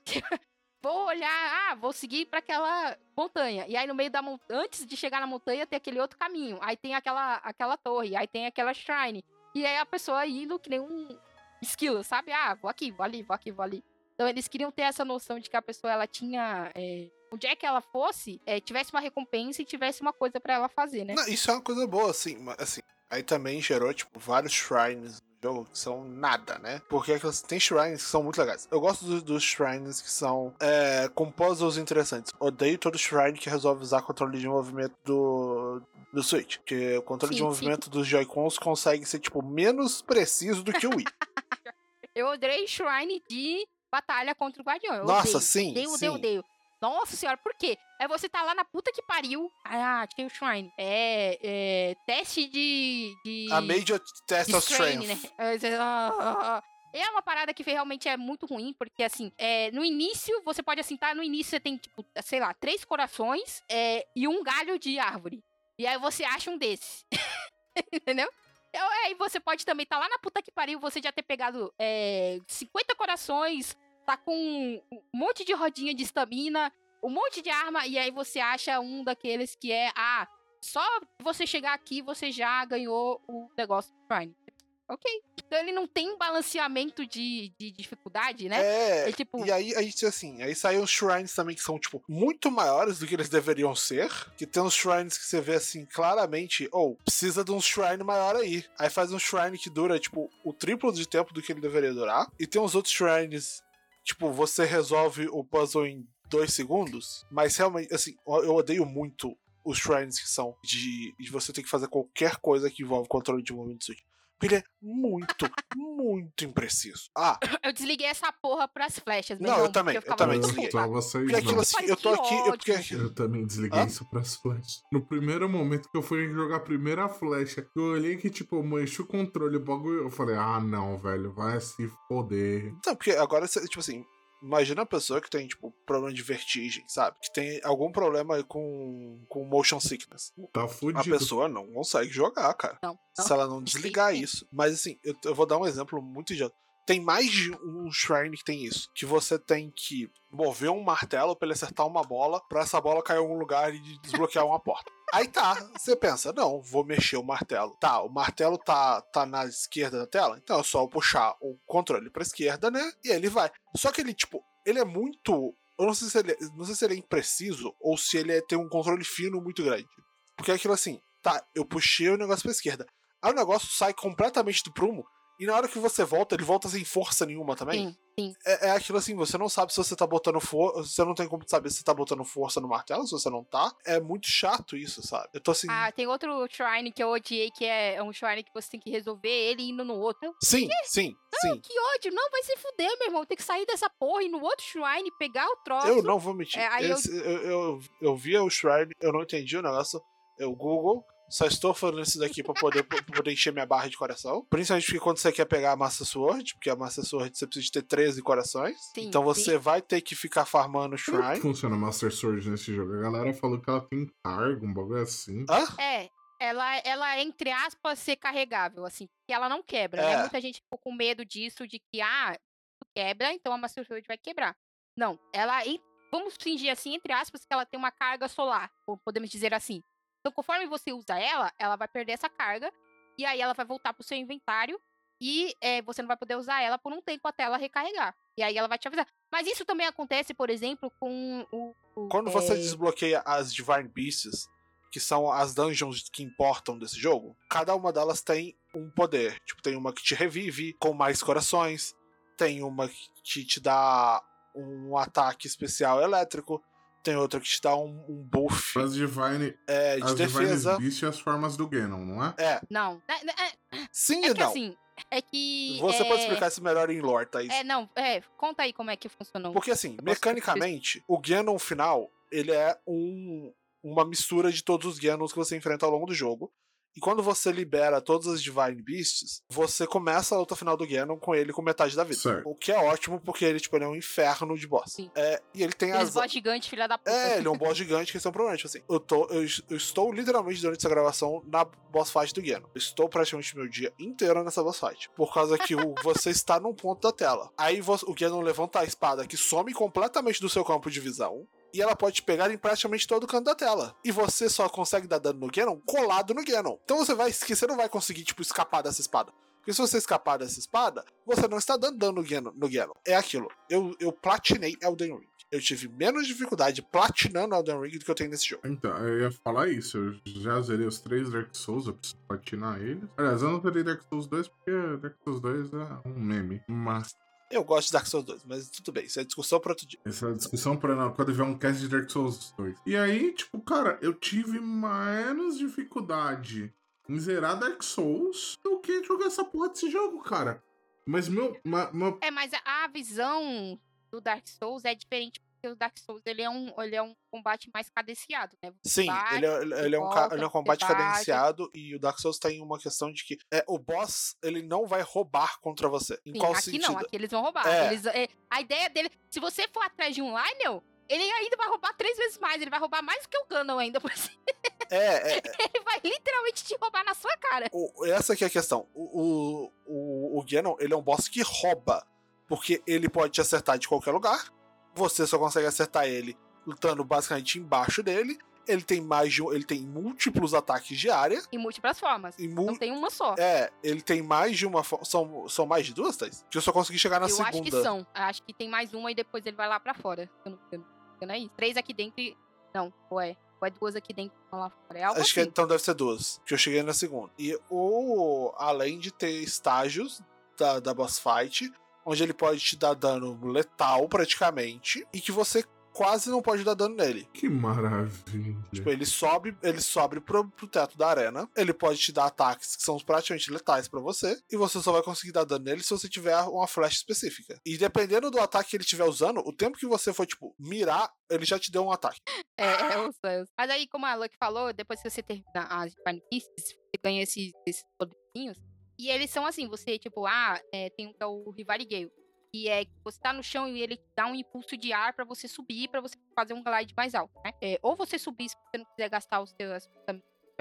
vou olhar, ah, vou seguir para aquela montanha. E aí no meio da montanha, antes de chegar na montanha, tem aquele outro caminho. Aí tem aquela, aquela torre, aí tem aquela shrine. E aí a pessoa indo que nem um esquilo, sabe? Ah, vou aqui, vou ali, vou aqui, vou ali. Então eles queriam ter essa noção de que a pessoa ela tinha. É, onde é que ela fosse, é, tivesse uma recompensa e tivesse uma coisa para ela fazer, né? Não, isso é uma coisa boa, assim, mas, assim. Aí também gerou, tipo, vários shrines no jogo que são nada, né? Porque aquelas- tem shrines que são muito legais. Eu gosto dos, dos shrines que são é, com puzzles interessantes. Odeio todo shrine que resolve usar controle de movimento do, do Switch. Porque o controle de Sim, sim. movimento dos Joy-Cons consegue ser, tipo, menos preciso do que o Wii. Eu odeio shrine de batalha contra o guardião. Eu Nossa, odeio. sim, Odeio, sim. odeio, odeio. Nossa senhora, por quê? Aí você tá lá na puta que pariu. Ah, tem o Shrine. É, é teste de. de A Major Test of strain, Strength. né? É. É uma parada que realmente é muito ruim, porque assim, é, no início, você pode assim, tá? No início você tem, tipo, sei lá, três corações é, e um galho de árvore. E aí você acha um desses. Entendeu? Então, Aí você pode também tá lá na puta que pariu, você já ter pegado é, 50 corações, tá com um monte de rodinha de estamina, um monte de arma, e aí você acha um daqueles que é, ah, só você chegar aqui você já ganhou o negócio do Shrine. Ok. Então ele não tem um balanceamento de, de dificuldade, né? É, É tipo- e aí, aí, assim, aí saem os shrines também que são, tipo, muito maiores do que eles deveriam ser. Que tem uns shrines que você vê, assim, claramente, ou precisa de um shrine maior aí. Aí faz um shrine que dura, tipo, o triplo de tempo do que ele deveria durar. E tem uns outros shrines, tipo, você resolve o puzzle em dois segundos. Mas realmente, assim, eu odeio muito os shrines que são de, de você ter que fazer qualquer coisa que envolve controle de movimento do Switch. Porque ele é muito, muito impreciso. Ah, Eu desliguei essa porra pras flechas, Não, eu também, eu ficava também eu desliguei. seis Porque aquilo assim, eu tô aqui. Eu, porque. Eu também desliguei Hã? isso pras flechas. No primeiro momento que eu fui jogar a primeira flecha, eu olhei que, tipo, eu mexi o controle, o bagulho. Eu falei, ah, não, velho, vai se foder. Não, porque agora, você- tipo assim, Imagina a pessoa que tem, tipo, problema de vertigem, sabe? Que tem algum problema com, com motion sickness. Tá A fudido. pessoa não consegue jogar, cara. Não, não. Se ela não desligar nenhum. isso. Mas assim, eu, eu vou dar um exemplo muito idiota. Tem mais de um shrine que tem isso. Que você tem que mover um martelo pra ele acertar uma bola, pra essa bola cair em algum lugar e desbloquear uma porta. Aí tá, você pensa, não, vou mexer o martelo. Tá, o martelo tá, tá na esquerda da tela, então é só eu puxar o controle pra esquerda, né? E ele vai. Só que ele, tipo, ele é muito. Eu não sei se ele, não sei se ele é impreciso ou se ele é- tem um controle fino muito grande. Porque é aquilo assim, tá, eu puxei o negócio pra esquerda. Aí o negócio sai completamente do prumo. E na hora que você volta, ele volta sem força nenhuma também. Sim, sim. É, é aquilo assim, você não sabe se você tá botando força. Você não tem como saber se você tá botando força no martelo, se você não tá. É muito chato isso, sabe? Eu tô assim. Ah, tem outro shrine que eu odiei, que é um shrine que você tem que resolver ele indo no outro. sim, sim, sim. Que ódio! Não, vai se fuder, meu irmão. Tem que sair dessa porra e ir no outro shrine, pegar o troço. Eu não vou mentir. É, aí eu- Esse- eu... Eu, eu, via o Shrine, eu não entendi o negócio. Eu Google. Só estou falando isso daqui pra poder, pra poder encher minha barra de coração. Principalmente porque quando você quer pegar a Master Sword, porque a Master Sword você precisa de ter 13 corações. Sim, então você vai ter que ficar farmando o Como é que Shrine. funciona Master Sword nesse jogo? A galera falou que ela tem cargo, um bagulho assim. Hã? É, ela, ela é, entre aspas, ser carregável, assim, porque ela não quebra, né? É. Muita gente ficou com medo disso, de que, ah, quebra, então a Master Sword vai quebrar. Não, ela, vamos fingir assim, entre aspas, que ela tem uma carga solar, ou podemos dizer assim. Então, conforme você usa ela, ela vai perder essa carga, e aí ela vai voltar pro seu inventário, e é, você não vai poder usar ela por um tempo até ela recarregar. E aí ela vai te avisar. Mas isso também acontece, por exemplo, com o. o, Quando você é, desbloqueia as Divine Beasts, que são as dungeons que importam desse jogo, cada uma delas tem um poder. Tipo, tem uma que te revive com mais corações, tem uma que te dá um ataque especial elétrico, tem outra que te dá um, um buff As Divine, é, de as defesa. Divine Beast e as formas do Ganon, não é? É, Não, é, é- sim é e que não. assim, é que. Você é, pode explicar isso melhor em lore, Thaís. É, não, é, conta aí como é que funcionou. Porque assim, mecanicamente, o Ganon final, ele é um, uma mistura de todos os Ganons que você enfrenta ao longo do jogo. E quando você libera todas as Divine Beasts, você começa a luta final do Ganon com ele com metade da vida. Certo. O que é ótimo, porque ele, tipo, ele é um inferno de boss. Sim. É, e ele tem Aqueles as. boss gigantes, filha da puta. É, ele é um boss gigante que esse é um problema. Tipo assim, eu, tô, eu, eu estou literalmente durante essa gravação na boss fight do Ganon. Eu estou praticamente meu dia inteiro nessa boss fight. Por causa que o- você está num ponto da tela. Aí você- o Ganon levanta a espada que some completamente do seu campo de visão. E ela pode te pegar em praticamente todo canto da tela. E você só consegue dar dano no Ganon colado no Ganon. Então você vai que você não vai conseguir, tipo, escapar dessa espada. Porque se você escapar dessa espada, você não está dando dano no Ganon. No Ganon. É aquilo. Eu, eu platinei Elden Ring. Eu tive menos dificuldade platinando Elden Ring do que eu tenho nesse jogo. Então, eu ia falar isso. Eu já zerei os três Dark Souls, eu preciso platinar eles. Aliás, eu não zerei Dark Souls 2 porque Dark Souls 2 é um meme. Mas Eu gosto de Dark Souls 2, mas tudo bem, isso é discussão para outro dia. essa é discussão pra não- quando vier um cast de Dark Souls 2. E aí, tipo, cara, eu tive menos dificuldade em zerar Dark Souls do que jogar essa porra desse jogo, cara. Mas meu. ma- ma- É, mas a, visão do Dark Souls é diferente, o Dark Souls ele é um, ele é um combate mais cadenciado, né? Sim, bate, ele é, ele é um, volta, ele é um combate cadenciado e o Dark Souls tem uma questão de que é, o boss ele não vai roubar contra você. Em Sim, qual aqui sentido? não, aqui eles vão roubar. É. Eles- é, a ideia dele, se você for atrás de um Lionel, ele ainda vai roubar três vezes mais. Ele vai roubar mais do que o Ganon ainda por cima. É, é, Ele vai literalmente te roubar na sua cara. o- essa aqui é a questão. O, o, o, o Ganon, ele é um boss que rouba. Porque ele pode te acertar de qualquer lugar. Você só consegue acertar ele lutando basicamente embaixo dele. Ele tem mais de um, ele tem múltiplos ataques de área. Em múltiplas formas. E mu- Não tem uma só. É, ele tem mais de uma. fo- São, são mais de duas, Thais? Que eu só consegui chegar na eu segunda. acho que são. Acho que tem mais uma e depois ele vai lá pra fora. Eu não, eu não, eu é isso. Três aqui dentro e. Não, ou é. Ou é duas aqui dentro e lá fora. É algo Acho que assim. então deve ser duas. Que eu cheguei na segunda. E o. Além de ter estágios da, da boss fight, onde ele pode te dar dano letal praticamente. E que você quase não pode dar dano nele. Que maravilha. Tipo, ele sobe, ele sobe pro, pro teto da arena. Ele pode te dar ataques que são praticamente letais pra você. E você só vai conseguir dar dano nele se você tiver uma flash específica. E dependendo do ataque que ele estiver usando, o tempo que você for, tipo, mirar, ele já te deu um ataque. É, é, eu sei. Mas aí, como a Luck falou, depois que você termina as Beasts, você ganha esses, esses poderzinhos. E eles são assim, você, tipo, ah, é, tem que é o Rivali Gale. que é que você tá no chão e ele dá um impulso de ar pra você subir, pra você fazer um glide mais alto, né? É, ou você subir se você não quiser gastar os seus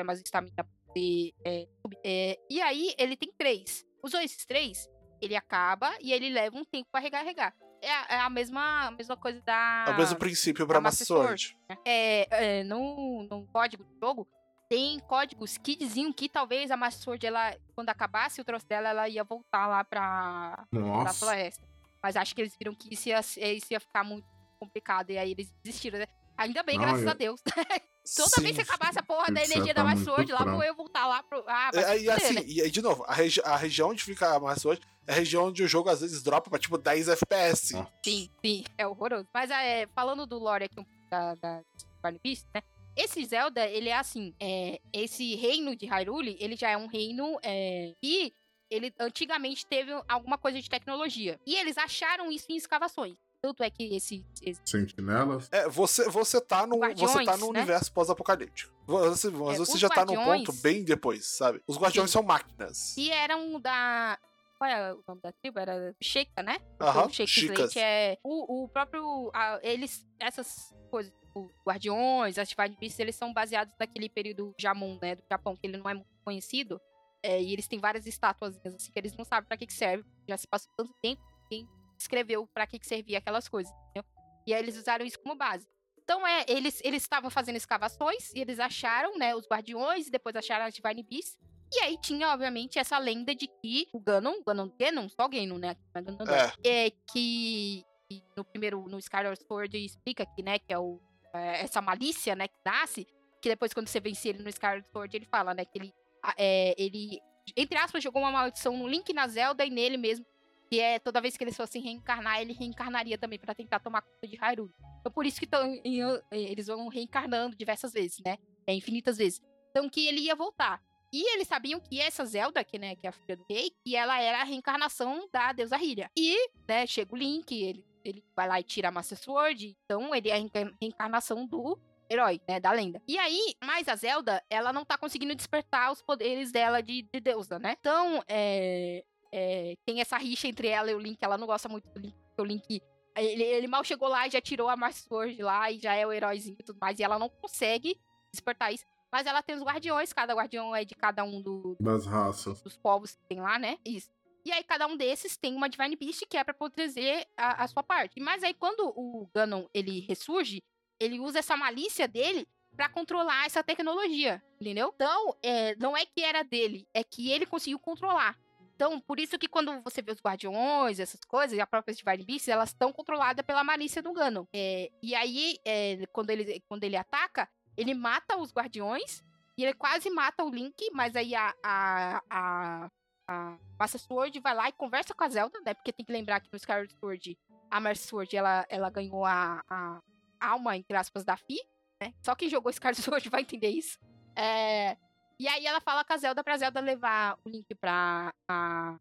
mais estamina pra poder é, subir. É, e aí ele tem três. Usou esses três, ele acaba e ele leva um tempo pra recarregar. É a, é a mesma, a mesma coisa da. É o mesmo princípio pra Master Master Sword. né? É, é, no, no código do jogo, tem códigos que diziam que talvez a Master Sword, ela, quando acabasse o troço dela, ela ia voltar lá pra, pra floresta. Mas acho que eles viram que isso ia, isso ia ficar muito complicado. E aí eles desistiram, né? Ainda bem, Não, graças eu- a Deus. Toda Sim. vez que acabasse a porra da energia tá da Master muito Sword, lá vou eu voltar lá pro. Ah, É, se e assim, né? e aí, de novo, a, regi a região onde fica a Master Sword é a região onde o jogo às vezes dropa pra tipo 10 FPS. Sim, sim, é horroroso. Mas é, falando do lore aqui um pouco da, da Barney Beast, né? Esse Zelda, ele é assim, é, esse reino de Hyrule, ele já é um reino é, que ele antigamente teve alguma coisa de tecnologia. E eles acharam isso em escavações. Tanto é que esse, esse Sentinelas. É, você, você tá no, Guardiões, você tá no né? universo pós-apocalíptico. Você, mas É, você já tá num ponto bem depois, sabe? Os guardiões Sim. são máquinas. que eram da qual é o nome da tribo? Era Sheikah, né? Aham, Sheikah é o, o próprio a- eles essas coisas o Guardiões, as Divine Beasts, eles são baseados naquele período Jamon, né, do Japão, que ele não é muito conhecido. É, e eles têm várias estátuas assim que eles não sabem pra que que serve. Já se passou tanto tempo, quem escreveu pra que que servia aquelas coisas, entendeu? E aí eles usaram isso como base. Então é, eles eles estavam fazendo escavações e eles acharam, né, os Guardiões e depois acharam as Divine Beasts. E aí tinha, obviamente, essa lenda de que o Ganon, Ganon, Ganon, só Ganon, né? é Ganon, É. é que que no primeiro, no Skyward Sword explica que, né, que é o, é, essa malícia, né, que nasce, que depois quando você vence ele no Skyward Sword, ele fala, né, que ele, é, ele, entre aspas, jogou uma maldição no Link na Zelda e nele mesmo, que é toda vez que eles fossem reencarnar, ele reencarnaria também pra tentar tomar conta de Hyrule. Então por isso que tão, em- eles vão reencarnando diversas vezes, né, é, infinitas vezes. Então que ele ia voltar. E eles sabiam que essa Zelda, que, né, que é a filha do rei, que ela era a reencarnação da deusa Hylia. E, né, chega o Link, ele, ele vai lá e tira a Master Sword, então ele é a reenca- reencarnação do herói, né, da lenda. E aí, mas a Zelda, ela não tá conseguindo despertar os poderes dela de, de deusa, né? Então, é, é, tem essa rixa entre ela e o Link, ela não gosta muito do Link, porque o Link... Ele, ele mal chegou lá e já tirou a Master Sword lá e já é o heróizinho e tudo mais, e ela não consegue despertar isso. Mas ela tem os guardiões, cada guardião é de cada um do, Das raças. dos povos que tem lá, né? Isso. E aí cada um desses tem uma Divine Beast que é pra proteger a, a sua parte. Mas aí quando o Ganon ele ressurge, ele usa essa malícia dele pra controlar essa tecnologia, entendeu? Então, é, não é que era dele, é que ele conseguiu controlar. Então, por isso que quando você vê os guardiões, essas coisas, e a própria Divine Beast, elas estão controladas pela malícia do Ganon. É, e aí, é, quando, ele, quando ele ataca, ele mata os guardiões e ele quase mata o Link, mas aí a, a, a, a Master Sword vai lá e conversa com a Zelda, né? Porque tem que lembrar que no Skyward Sword, a Master Sword, ela, ela ganhou a, a alma, entre aspas, da Fi, né? Só quem jogou Skyward Sword vai entender isso. É, e aí ela fala com a Zelda pra Zelda levar o Link pra a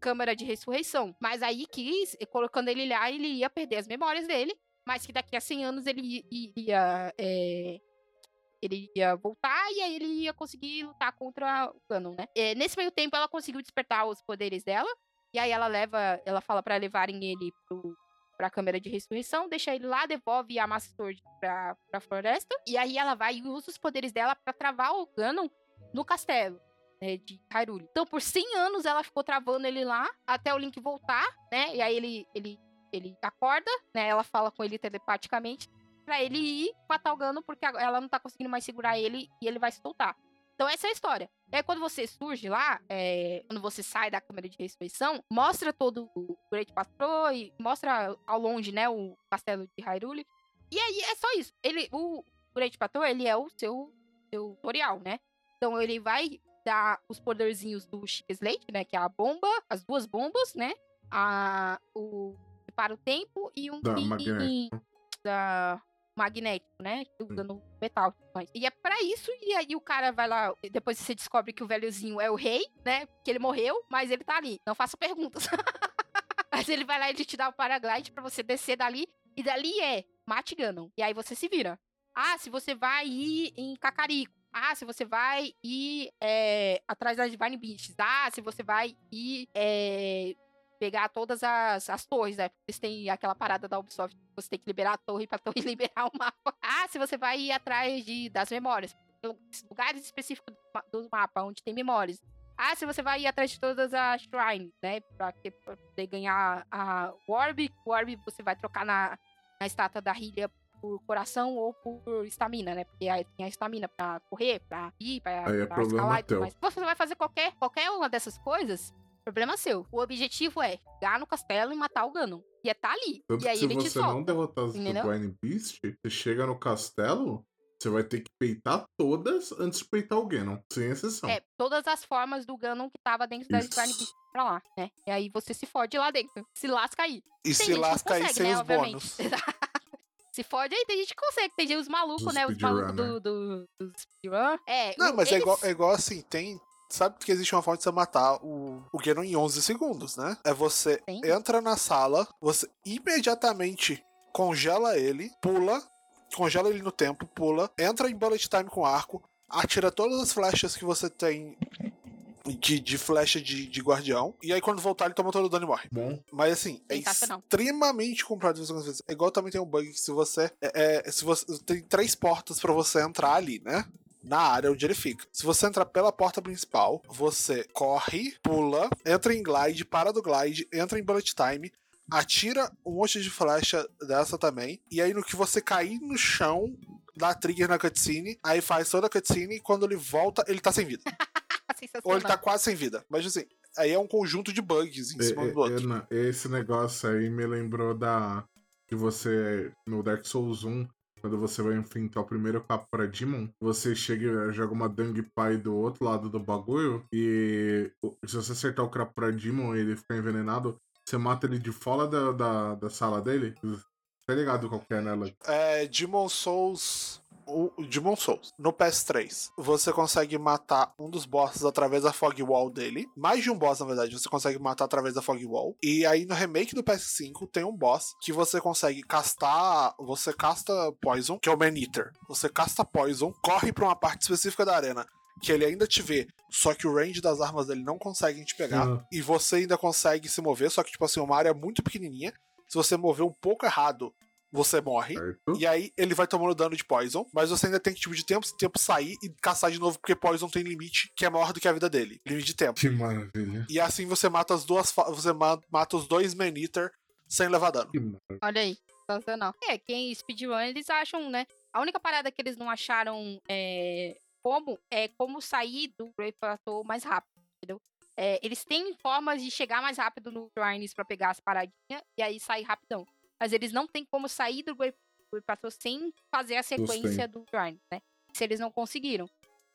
câmara de ressurreição. Mas aí que, colocando ele lá, ele ia perder as memórias dele, mas que daqui a 100 anos ele iria... é, ele ia voltar e aí ele ia conseguir lutar contra o Ganon, né? É, nesse meio tempo, ela conseguiu despertar os poderes dela. E aí ela leva, ela fala pra levarem ele pro, pra câmera de ressurreição, deixa ele lá, devolve a Master Sword pra, pra floresta. E aí ela vai e usa os poderes dela pra travar o Ganon no castelo. né, de Hyrule. Então, por 100 anos, ela ficou travando ele lá, até o Link voltar, né? E aí ele, ele, ele acorda, né? Ela fala com ele telepaticamente pra ele ir matar o Ganon, porque ela não tá conseguindo mais segurar ele e ele vai se soltar. Então essa é a história. Aí quando você surge lá, é, quando você sai da câmera de ressurreição, mostra todo o Great Patrol e mostra ao longe, né, o castelo de Hyrule. E aí é só isso. Ele, o Great Patrol, ele é o seu, seu tutorial, né? Então ele vai dar os poderzinhos do Chic Slate, né, que é a bomba, as duas bombas, né? A, o para o tempo e um Da que- da magnético, né? Usando metal. e tudo mais. E é pra isso, e aí o cara vai lá, depois você descobre que o velhozinho é o rei, né? Que ele morreu, mas ele tá ali. Não faça perguntas. mas ele vai lá e ele te dá o paraglide pra você descer dali, e dali é mate Ganon. E aí você se vira. Ah, se você vai ir em Cacarico. Ah, se você vai ir é, atrás das Divine Beasts. Ah, se você vai ir é, pegar todas as, as torres, né? Eles têm aquela parada da Ubisoft, você tem que liberar a torre pra torre liberar o mapa. Ah, se você vai ir atrás de, das memórias, lugares específicos do, mapa, onde tem memórias. Ah, se você vai ir atrás de todas as shrines, né? Pra, pra poder ganhar a Orb. O Orb você vai trocar na, na estátua da Hylia por coração ou por estamina, né? Porque aí tem a estamina pra correr, pra ir, pra, Aí é pra escalar e tudo mais. Você vai fazer qualquer, qualquer uma dessas coisas, problema seu. O objetivo é chegar no castelo e matar o Ganon. E é tá ali. Tanto e aí se ele te você não solta. derrotar as entendeu? Divine Beast, você chega no castelo, você vai ter que peitar todas antes de peitar o Ganon, sem exceção. É, todas as formas do Ganon que tava dentro da. Divine Beast pra lá, né? E aí você se fode lá dentro. Se lasca aí. E Tem se lasca aí consegue, sem né, os obviamente. bônus. Se fode aí, tem gente que consegue. Tem gente, os malucos, Os né? Os malucos speedrunner. do, do, do speedrun. É, Não, mas é eles- igual, é igual assim, tem. Sabe que existe uma forma de você matar o, o Ganon em 11 segundos, né? É você Sim. entra na sala, você imediatamente congela ele, pula, congela ele no tempo, pula, entra em bullet time com arco, atira todas as flechas que você tem de, de flecha de, de guardião, e aí quando voltar ele toma todo o dano e morre. Bom, Mas assim, é Sensacional. extremamente comprado algumas vezes. É igual também tem um bug que se você. É, é, se você tem três portas pra você entrar ali, né? Na área onde ele fica. Se você entrar pela porta principal, você corre, pula, entra em glide, para do glide, entra em bullet time, atira um monte de flecha dessa também. E aí no que você cair no chão, dá trigger na cutscene, aí faz toda a cutscene e quando ele volta, ele tá sem vida. Ou ele tá quase sem vida. Mas assim, aí é um conjunto de bugs em cima é- do outro. é, não, esse negócio aí me lembrou da. Que você. No Dark Souls 1, quando você vai enfrentar o primeiro capo pra Demon, você chega e joga uma Dung Pai do outro lado do bagulho. E se você acertar o capo pra Demon e ele ficar envenenado, você mata ele de fora da, da, da sala dele. Tá ligado qual que é nela? é Demon Souls. O Demon Souls. No PS3, você consegue matar um dos bosses através da Fog Wall dele. Mais de um boss, na verdade, você consegue matar através da Fog Wall. E aí no remake do PS5 tem um boss que você consegue castar. Você casta Poison, que é o Man Eater. Você casta Poison, corre pra uma parte específica da arena. Que ele ainda te vê, só que o range das armas dele não consegue te pegar. Ah. E você ainda consegue se mover, só que, tipo assim, uma área muito pequenininha. Se você mover um pouco errado, você morre. Certo? E aí ele vai tomando dano de Poison, mas você ainda tem que, tipo, de tempo em tempo sair e caçar de novo, porque Poison tem limite que é maior do que a vida dele. Limite de tempo. Que maravilha. E assim você mata as duas. Você ma- mata os dois Man Eater sem levar dano. Olha aí, sensacional. É, quem speedrun, eles acham, né? A única parada que eles não acharam é, como é como sair do Great Plateau mais rápido, entendeu? É, eles têm formas de chegar mais rápido no Shrines pra pegar as paradinhas e aí sair rapidão. Mas eles não têm como sair do Plateau sem fazer a sequência do Shrine, né? Se eles não conseguiram.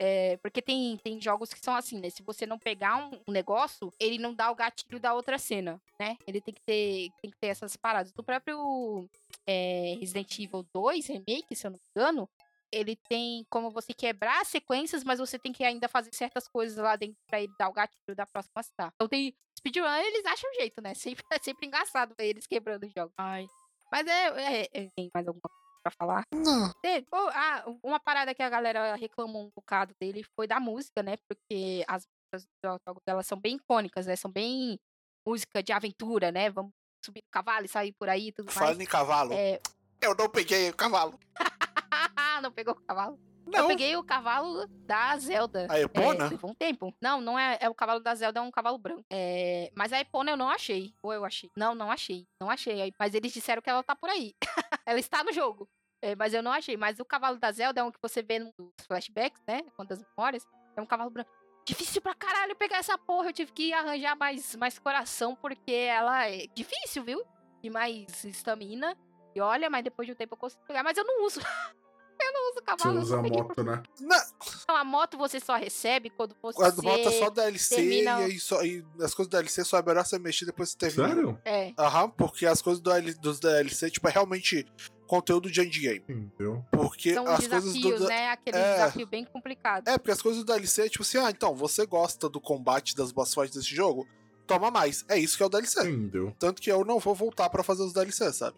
É, porque tem, tem jogos que são assim, né? Se você não pegar um, um negócio, ele não dá o gatilho da outra cena, né? Ele tem que ter, tem que ter essas paradas. Do próprio é, Resident Evil 2 Remake, se eu não me engano, ele tem como você quebrar as sequências, mas você tem que ainda fazer certas coisas lá dentro pra ele dar o gatilho da próxima cena. Então tem speedrun, eles acham um jeito, né? Sempre, é sempre engraçado ver eles quebrando os jogos. Ai. Mas é, é, é- Tem mais alguma coisa pra falar? Não. Oh, ah, uma parada que a galera reclamou um bocado dele foi da música, né? Porque as músicas do jogo delas são bem icônicas, né? São bem música de aventura, né? Vamos subir no cavalo e sair por aí e tudo mais. Falando em cavalo, É... eu não peguei o cavalo. não pegou o cavalo? Eu Não. peguei o cavalo da Zelda. A Epona? É, levou um tempo. Não, não é, é o cavalo da Zelda, é um cavalo branco. É, mas a Epona eu não achei. Ou eu achei? Não, não achei. Não achei. Mas eles disseram que ela tá por aí. ela está no jogo. É, mas eu não achei. Mas o cavalo da Zelda é um que você vê nos flashbacks, né? Quantas memórias. É um cavalo branco. Difícil pra caralho pegar essa porra. Eu tive que arranjar mais, mais coração, porque ela é difícil, viu? E mais estamina. E olha, mas depois de um tempo eu consigo pegar. Mas eu não uso. eu não uso Você cavalo. eu usa a moto, né? Não, a moto você só recebe quando você. quando bota só DLC termina- e, aí só, e as coisas do DLC só é melhor você mexer depois que você termina. Sério? É. Aham, porque as coisas do dos DLC, tipo, é realmente conteúdo de endgame. Entendeu? Porque São as coisas desafios, do. né? Aquele é. desafio bem complicado. É, porque as coisas do DLC é tipo assim, ah, então, você gosta do combate das boss fights desse jogo? Toma mais. É isso que é o DLC. Entendeu? Tanto que eu não vou voltar pra fazer os DLC, sabe?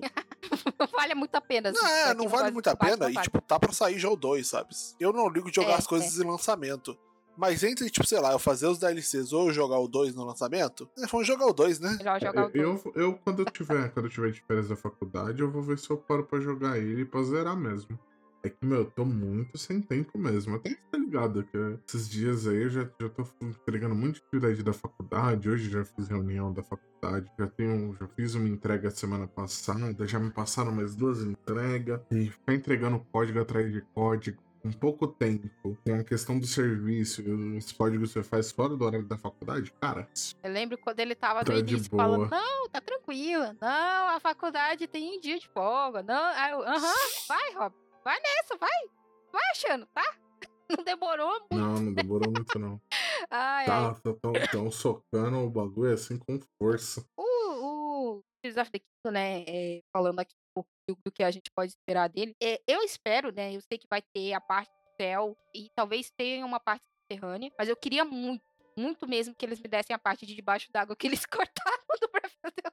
Não vale muito a pena. assim, Não, é, pra não vale muito a pena. não E, vale. tipo, tá pra sair já o 2, sabe? Eu não ligo de jogar É, as coisas em lançamento. Mas entre, tipo, sei lá, eu fazer os DLCs ou eu jogar o 2 no lançamento, é, vamos jogar o 2, né? Jogar o É, Eu, eu, quando eu tiver, quando eu tiver de férias da faculdade, eu vou ver se eu paro pra jogar ele pra zerar mesmo. É que, meu, eu tô muito sem tempo mesmo. Até que tá ligado que esses dias aí eu já, já tô entregando muita atividade da faculdade. Hoje já fiz reunião da faculdade. Já tenho, já fiz uma entrega semana passada. Já me passaram mais duas entregas. E ficar entregando código atrás de código com pouco tempo, com a questão do serviço, e os códigos que você faz fora do horário da faculdade, cara. Eu lembro quando ele tava Tá no início falando, não, tá tranquilo, não, a faculdade tem um dia de folga, não, aí eu, aham, vai, Rob, vai nessa, vai, vai achando, tá? Não demorou muito, Não, não demorou muito, não. ai, ai. Tá, tão, tão socando o bagulho assim com força. O, o Tears of the Kingdom, né, é, falando aqui um pouco do, que a gente pode esperar dele, é, eu espero, né, eu sei que vai ter a parte do céu e talvez tenha uma parte subterrânea, mas eu queria muito, muito mesmo que eles me dessem a parte de debaixo d'água que eles cortaram do Breath of the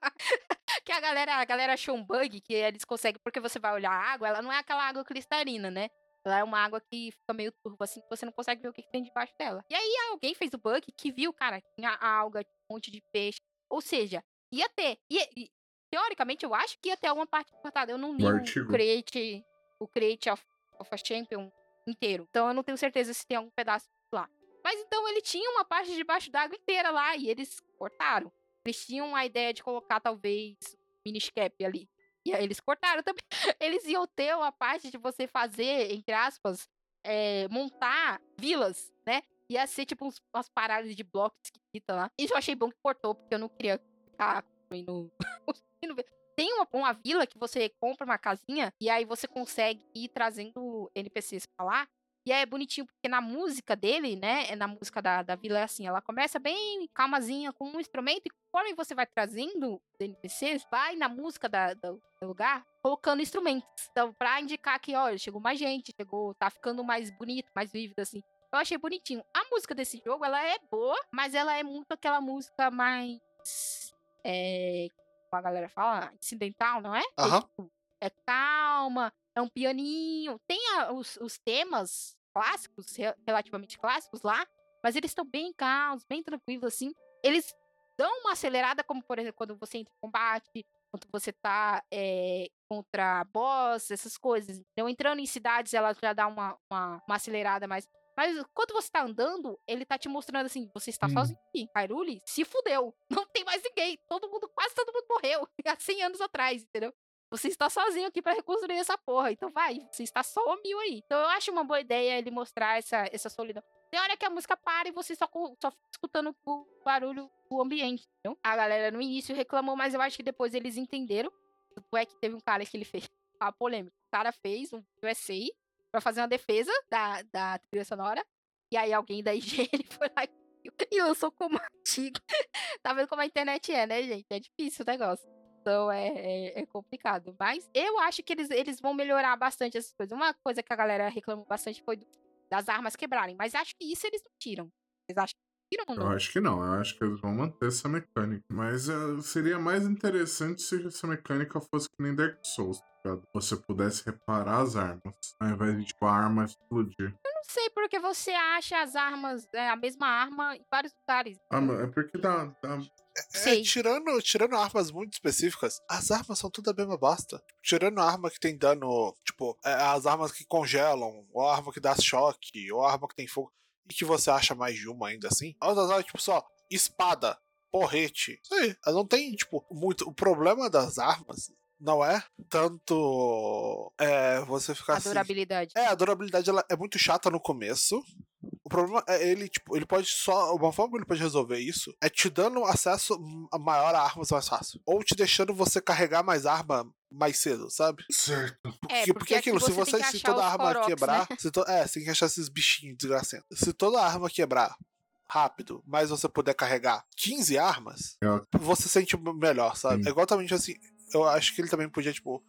a galera, a galera achou um bug que eles conseguem, porque você vai olhar a água, ela não é aquela água cristalina, né? Ela é uma água que fica meio turva, assim, que você não consegue ver o que, que tem debaixo dela. E aí alguém fez o bug que viu, cara, tinha alga, um monte de peixe. Ou seja, ia ter. Ia, e, teoricamente, eu acho que ia ter alguma parte cortada. Eu não li o. Create, o Create of, of a Champion inteiro. Então eu não tenho certeza se tem algum pedaço lá. Mas então ele tinha uma parte debaixo d'água inteira lá e eles cortaram. Eles tinham a ideia de colocar talvez miniscap ali. E aí eles cortaram também. Eles iam ter uma parte de você fazer, entre aspas, é, montar vilas, né? Ia ser tipo uns, umas paradas de blocos esquisitas lá. Isso eu achei bom que cortou, porque eu não queria ficar construindo. tem uma, uma vila que você compra uma casinha e aí você consegue ir trazendo NPCs pra lá. E é bonitinho, porque na música dele, né? é Na música da, da vila é assim, ela começa bem calmazinha com um instrumento, e conforme você vai trazendo os NPCs, vai na música da, da- do lugar, colocando instrumentos. Então, pra indicar que, ó, chegou mais gente, chegou, tá ficando mais bonito, mais vívido, assim. Eu achei bonitinho. A música desse jogo, ela é boa, mas ela é muito aquela música mais. É. Como a galera fala, incidental, não é? É, Aham. tipo, é calma, é um pianinho. Tem a- os, os temas clássicos, re- relativamente clássicos lá, mas eles estão bem calmos, bem tranquilos, assim. Eles dão uma acelerada, como por exemplo, quando você entra em combate, quando você tá é, contra boss, essas coisas. Então, entrando em cidades, ela já dá uma, uma, uma acelerada mais. Mas quando você tá andando, ele tá te mostrando assim, você está Hum. sozinho. Hyrule se fudeu. Não tem mais ninguém. Todo mundo, quase todo mundo morreu. Há 100 anos atrás, entendeu? Você está sozinho aqui pra reconstruir essa porra. Então vai, você está só o mil aí. Então eu acho uma boa ideia ele mostrar essa, essa solidão. Tem hora que a música para e você só, só fica escutando o barulho do ambiente, entendeu? A galera no início reclamou, mas eu acho que depois eles entenderam. Tanto é que teve um cara que ele fez a polêmica. O cara fez um USA pra fazer uma defesa da, da trilha sonora. E aí alguém da IGN foi lá e lançou como artigo. tá vendo como a internet é, né, gente? É difícil o negócio. Então é, é, é complicado. Mas eu acho que eles, eles vão melhorar bastante essas coisas. Uma coisa que a galera reclamou bastante foi do- das armas quebrarem. Mas acho que isso eles não tiram. Vocês acham que tiram ou Eu não? acho que não, eu acho que eles vão manter essa mecânica. Mas eh, seria mais interessante se essa mecânica fosse que nem Dark Souls, tá? Você pudesse reparar as armas, ao invés de, tipo, a arma explodir. Não sei porque você acha as armas, é, a mesma arma em vários lugares. Ah, mas é porque dá, dá É, Sei. tirando, tirando armas muito específicas, as armas são tudo a mesma bosta. Tirando a arma que tem dano, tipo, é, as armas que congelam, ou a arma que dá choque, ou a arma que tem fogo, e que você acha mais de uma ainda assim. As outras armas, tipo, só espada, porrete. Isso aí. Elas Não tem, tipo, muito. O problema das armas não é tanto. É, você ficar A assim. durabilidade. É, a durabilidade ela é muito chata no começo. O problema é ele, tipo, ele pode só. Uma forma que ele pode resolver isso é te dando acesso a maior a armas mais fácil. Ou te deixando você carregar mais arma mais cedo, sabe? certo. É, Porque, porque aquilo, aqui se você tem você que se toda arma quebrar. né? se to- é, você tem que achar esses bichinhos desgracentos. Se toda arma quebrar rápido, mas você puder carregar 15 armas, É você sente melhor, sabe? Sim. É igualmente assim, eu acho que ele também podia, tipo.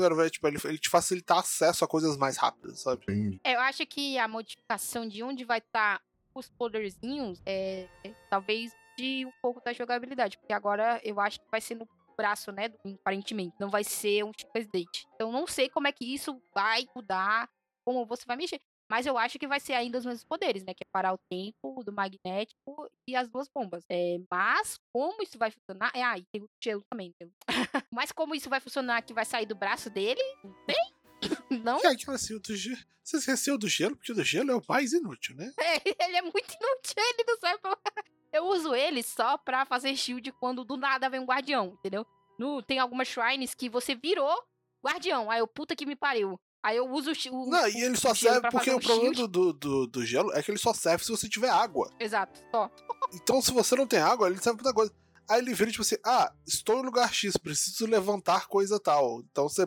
Quero ver, tipo, ele, ele te facilitar acesso a coisas mais rápidas, sabe? É, eu acho que a modificação de onde vai estar os poderzinhos é, talvez de um pouco da jogabilidade. Porque agora eu acho que vai ser no braço, né? do- Aparentemente. Não vai ser um Chicas Date. Então não sei como é que isso vai mudar, como você vai mexer. Mas eu acho que vai ser ainda os mesmos poderes, né? Que é parar o tempo do magnético e as duas bombas. É, mas como isso vai funcionar. É, ah, e tem o gelo também. Mas como isso vai funcionar que vai sair do braço dele? Não sei. Não? É aquela assim, o do gelo. Você esqueceu do gelo, porque o do gelo é o mais inútil, né? É, ele é muito inútil, ele não serve pra... Eu uso ele só pra fazer shield quando do nada vem um guardião, entendeu? No, tem algumas shrines que você virou guardião. Aí eu, puta que me pariu. Aí eu uso o. Não, e ele só serve porque um o problema do, do, do, do, gelo é que ele só serve se você tiver água. Exato, só. Então, se você não tem água, ele serve pra outra coisa. Aí ele vira tipo assim: ah, estou em lugar X, preciso levantar coisa tal. Então você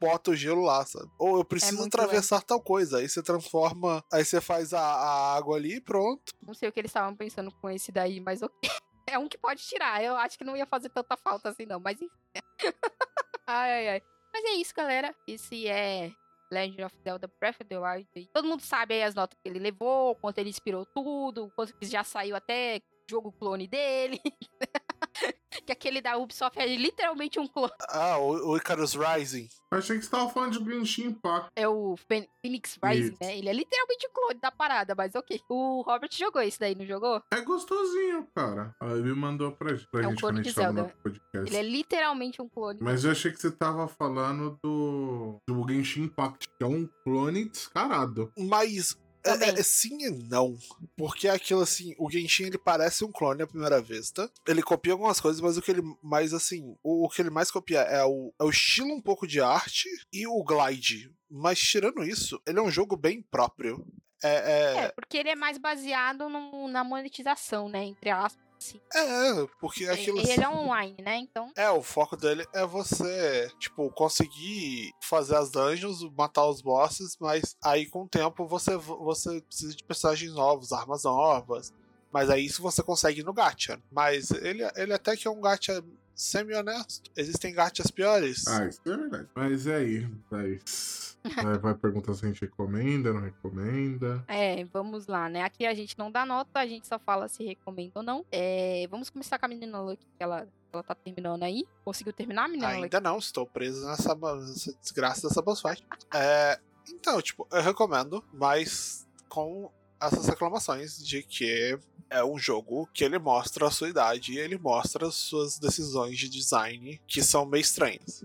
bota o gelo lá, sabe? Ou eu preciso é atravessar lento. tal coisa. Aí você transforma, aí você faz a, a água ali e pronto. Não sei o que eles estavam pensando com esse daí, mas ok. É um que pode tirar. Eu acho que não ia fazer tanta falta assim, não. Mas enfim. ai, ai, ai. Mas é isso, galera. Esse é Legend of Zelda Breath of the Wild. Todo mundo sabe aí as notas que ele levou, quanto ele inspirou tudo, quanto já saiu até jogo clone dele. que aquele da Ubisoft é literalmente um clone. Ah, o, o Icarus Rising. Eu achei que você tava falando de Genshin Impact. É o Phoenix Rising, Isso. né? Ele é literalmente um clone da parada, mas ok. O Robert jogou esse daí, não jogou? É gostosinho, cara. Aí ele mandou pra, pra é gente um quando a gente tava no podcast. Ele é literalmente um clone. Mas eu achei que você tava falando do, do Genshin Impact, que é um clone descarado. Mas é, é, sim e não. Porque é aquilo assim, o Genshin ele parece um clone à primeira vista. Ele copia algumas coisas, mas o que ele mais assim, o, o que ele mais copia é o, é o estilo um pouco de arte e o glide. Mas tirando isso, ele é um jogo bem próprio. É, é... é porque ele é mais baseado no, na monetização, né? Entre aspas Sim. É, porque aquilo. E ele é online, né? Então. É, o foco dele é você, tipo, conseguir fazer as dungeons, matar os bosses, mas aí com o tempo você, você precisa de personagens novos, armas novas. Mas aí isso você consegue no gacha. Mas ele, ele até que é um gacha semi-honesto. Existem gachas piores. Ah, isso é verdade. Mas e aí, mas... vai, vai perguntar se a gente recomenda, não recomenda. É, vamos lá, né? Aqui a gente não dá nota, a gente só fala se recomenda ou não. É, vamos começar com a menina Lucky, que ela, ela tá terminando aí. Conseguiu terminar, menina Ainda não, estou preso nessa, nessa desgraça dessa boss fight. é, então, tipo, eu recomendo, mas com essas reclamações de que é um jogo que ele mostra a sua idade e ele mostra as suas decisões de design que são meio estranhas.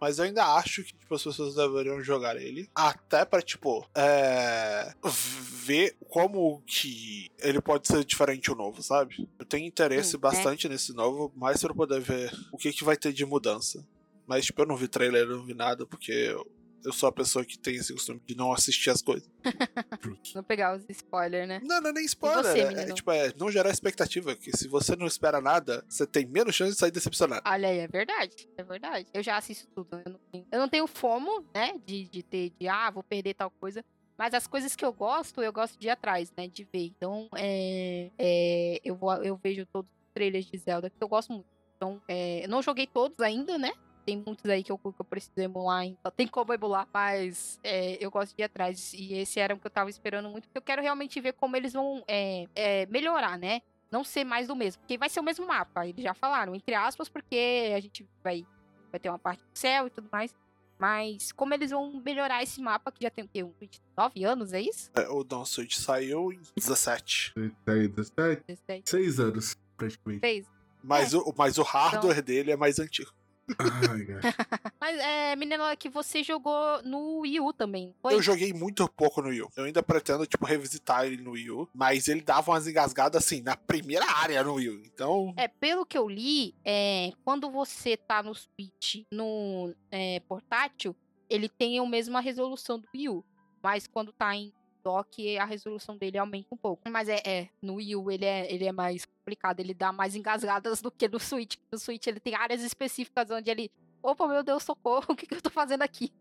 Mas eu ainda acho que tipo, as pessoas deveriam jogar ele. Até pra, tipo, é... ver como que ele pode ser diferente o novo, sabe? Eu tenho interesse Sim, bastante é. nesse novo, mais pra poder ver o que, que vai ter de mudança. Mas, tipo, eu não vi trailer, eu não vi nada, porque eu eu sou a pessoa que tem esse costume de não assistir as coisas. não pegar os spoilers, né? Não, não é nem spoiler. Você, é, é, tipo, é não gerar expectativa. Que se você não espera nada, você tem menos chance de sair decepcionado. Olha aí, é verdade. É verdade. Eu já assisto tudo. Eu não tenho, eu não tenho fomo, né? De, de ter, de, ah, vou perder tal coisa. Mas as coisas que eu gosto, eu gosto de ir atrás, né? De ver. Então, é, é, eu, vou, eu vejo todos os trailers de Zelda que eu gosto muito. Então, é, eu não joguei todos ainda, né? Tem muitos aí que eu, que eu preciso emular, então tem como emular, mas é, eu gosto de ir atrás. E esse era o que eu tava esperando muito, porque eu quero realmente ver como eles vão é, é, melhorar, né? Não ser mais do mesmo. Porque vai ser o mesmo mapa, eles já falaram, entre aspas, porque a gente vai, vai ter uma parte do céu e tudo mais. Mas como eles vão melhorar esse mapa, que já tem o quê? Um Switch 9 anos, é isso? É, o Don Switch saiu em 17. 17? 17. 6 anos, praticamente. 6. Mas, é. o, mas o hardware então... dele é mais antigo. Mas, é, menina, que você jogou no Wii U também, foi? Eu joguei muito pouco no Wii U. Eu ainda pretendo, tipo, revisitar ele no Wii U. Mas ele dava umas engasgadas, assim, na primeira área no Wii U. Então... É, pelo que eu li, é, quando você tá no Switch, no é, portátil, ele tem a mesma resolução do Wii U. Mas quando tá em dock, a resolução dele aumenta um pouco. Mas é, é no Wii U ele é, ele é mais complicado, ele dá mais engasgadas do que no Switch. No Switch ele tem áreas específicas onde ele. Opa, meu Deus, socorro, o que, que eu tô fazendo aqui?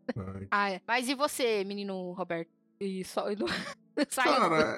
ah, é. Mas e você, menino Roberto? E só. Cara,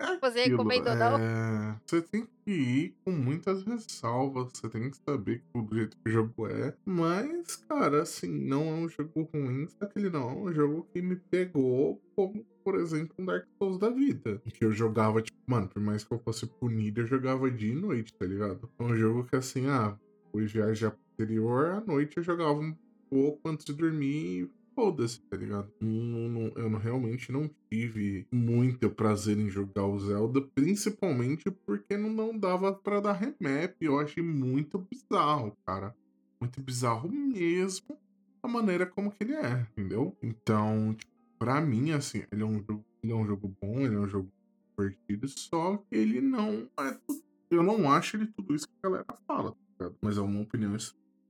é você recomendou, não? É... Você tem que ir com muitas ressalvas. Você tem que saber do jeito que o jogo é. Mas, cara, assim, não é um jogo ruim. Só que ele não é um jogo que me pegou como, por exemplo, um Dark Souls da vida. Que eu jogava, tipo, mano, por mais que eu fosse punido, eu jogava dia e noite, tá ligado? É um jogo que, assim, ah, fui viajar pro exterior, à noite eu jogava um pouco antes de dormir foda-se, tá ligado? Não, não, eu não, realmente não tive muito prazer em jogar o Zelda, principalmente porque não, não dava para dar remap. Eu achei muito bizarro, cara. Muito bizarro mesmo a maneira como que ele é, entendeu? Então, tipo, pra mim, assim, ele é um jogo, ele é um jogo bom, ele é um jogo divertido, só que ele não é. Eu não acho ele tudo isso que a galera fala, tá mas é uma opinião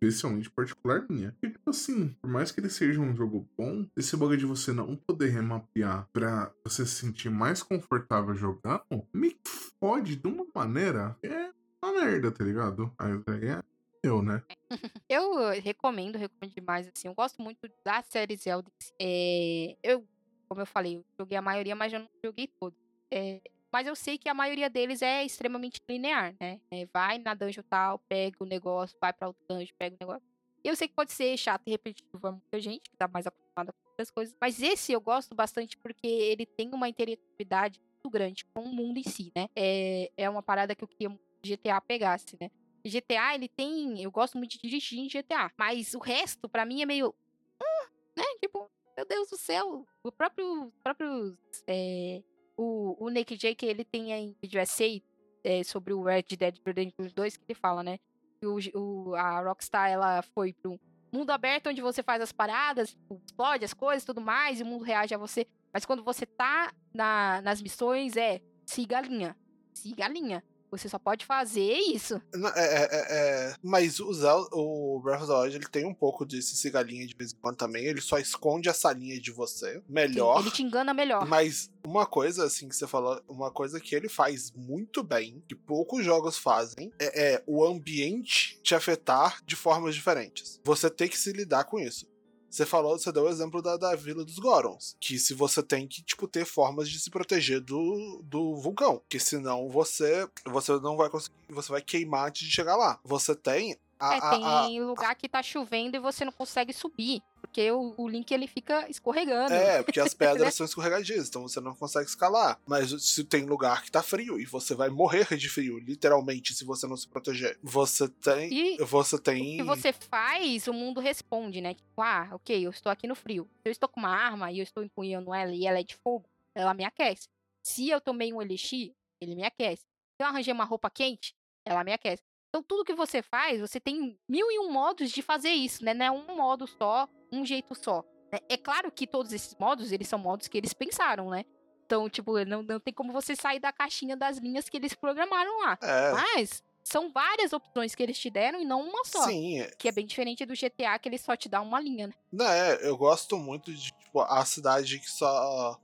especialmente particular minha. E, tipo assim, por mais que ele seja um jogo bom, esse bug de você não poder remapear pra você se sentir mais confortável jogando, me fode de uma maneira é uma merda, tá ligado? Aí é eu, né? Eu recomendo, recomendo demais, assim. Eu gosto muito da série Zelda. É, eu, como eu falei, eu joguei a maioria, mas eu não joguei todos. É, mas eu sei que a maioria deles é extremamente linear, né? É, vai na dungeon tal, pega o negócio, vai pra outro dungeon, pega o negócio. Eu sei que pode ser chato e repetitivo pra muita gente, que tá mais acostumada com outras coisas. Mas esse eu gosto bastante porque ele tem uma interatividade muito grande com o mundo em si, né? É, é uma parada que eu queria GTA pegasse, né? GTA, ele tem. Eu gosto muito de dirigir em GTA. Mas o resto, para mim, é meio. Hum, né? Tipo, meu Deus do céu. O próprio. próprio é, o, o Nick Jake, ele tem em vídeo essay é, sobre o Red Dead Redemption 2 que ele fala, né? Que o, o, a Rockstar, ela foi pro mundo aberto onde você faz as paradas, tipo, explode as coisas tudo mais, e o mundo reage a você. Mas quando você tá na, nas missões, é siga a linha. Siga a linha. Você só pode fazer isso. É, é, é, é, mas o, Zelda, o Breath of the Wild ele tem um pouco desse cigalinha de vez em quando também. Ele só esconde essa linha de você melhor. Sim, ele te engana melhor. Mas uma coisa, assim, que você falou, uma coisa que ele faz muito bem, que poucos jogos fazem, é, é o ambiente te afetar de formas diferentes. Você tem que se lidar com isso. Você falou, você deu o exemplo da, da Vila dos Gorons. Que se você tem que, tipo, ter formas de se proteger do, do vulcão. Que senão você, você não vai conseguir. Você vai queimar antes de chegar lá. Você tem a, é, tem a, lugar que tá chovendo e você não consegue subir. Porque o, o Link ele fica escorregando. É, porque as pedras né? são escorregadias, então você não consegue escalar. Mas se tem lugar que tá frio e você vai morrer de frio, literalmente, se você não se proteger. Você tem. E você tem. O que você faz, o mundo responde, né? Tipo, ah, ok, eu estou aqui no frio. Se eu estou com uma arma e eu estou empunhando ela e ela é de fogo, ela me aquece. Se eu tomei um elixir, ele me aquece. Se eu arranjei uma roupa quente, ela me aquece. Então, tudo que você faz, você tem mil e um modos de fazer isso, né? Não é um modo só, um jeito só. Né? É claro que todos esses modos, eles são modos que eles pensaram, né? Então, tipo, não, não tem como você sair da caixinha das linhas que eles programaram lá. É. Mas são várias opções que eles te deram e não uma só. Sim. É. Que é bem diferente do GTA, que ele só te dá uma linha, né? Não, é, eu gosto muito de, tipo, a cidade que só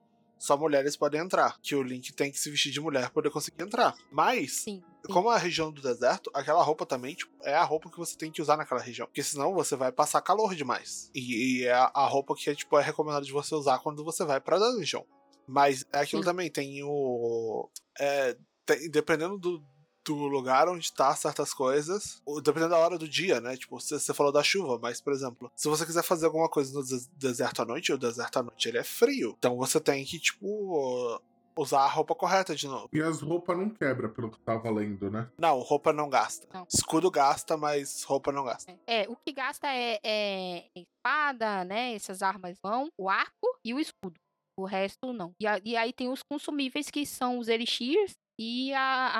só mulheres podem entrar. Que o Link tem que se vestir de mulher para poder conseguir entrar. Mas, sim, sim. como é a região do deserto, aquela roupa também tipo, é a roupa que você tem que usar naquela região. Porque senão você vai passar calor demais. E, e é a roupa que tipo, é recomendado de você usar quando você vai pra dungeon. Mas é aquilo sim. também, tem o. É, tem, dependendo do, do lugar onde tá certas coisas, dependendo da hora do dia, né? Tipo, você, você falou da chuva, mas, por exemplo, se você quiser fazer alguma coisa no deserto à noite, o deserto à noite ele é frio. Então você tem que, tipo, usar a roupa correta de novo. E as roupas não quebra, pelo que tava lendo, né? Não, roupa não gasta. Não. Escudo gasta, mas roupa não gasta. É, o que gasta é, é, espada, né? Essas armas vão, o arco e o escudo. O resto não. E, a, e aí tem os consumíveis que são os elixirs e a,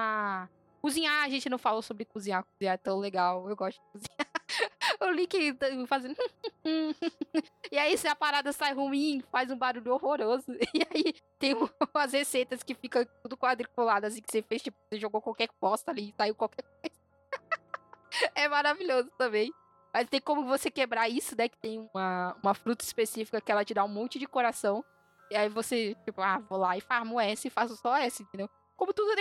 a Cozinhar, a gente não falou sobre cozinhar. Cozinhar é tão legal. Eu gosto de cozinhar. o Link tá fazendo. e aí, se a parada sai ruim, faz um barulho horroroso. E aí, tem umas receitas que ficam tudo quadriculadas, assim, que você fez, tipo, você jogou qualquer posta ali e saiu qualquer coisa. é maravilhoso também. Mas tem como você quebrar isso, né? Que tem uma, uma fruta específica que ela te dá um monte de coração. E aí você, tipo, ah, vou lá e farmo essa e faço só essa, entendeu? Como tudo,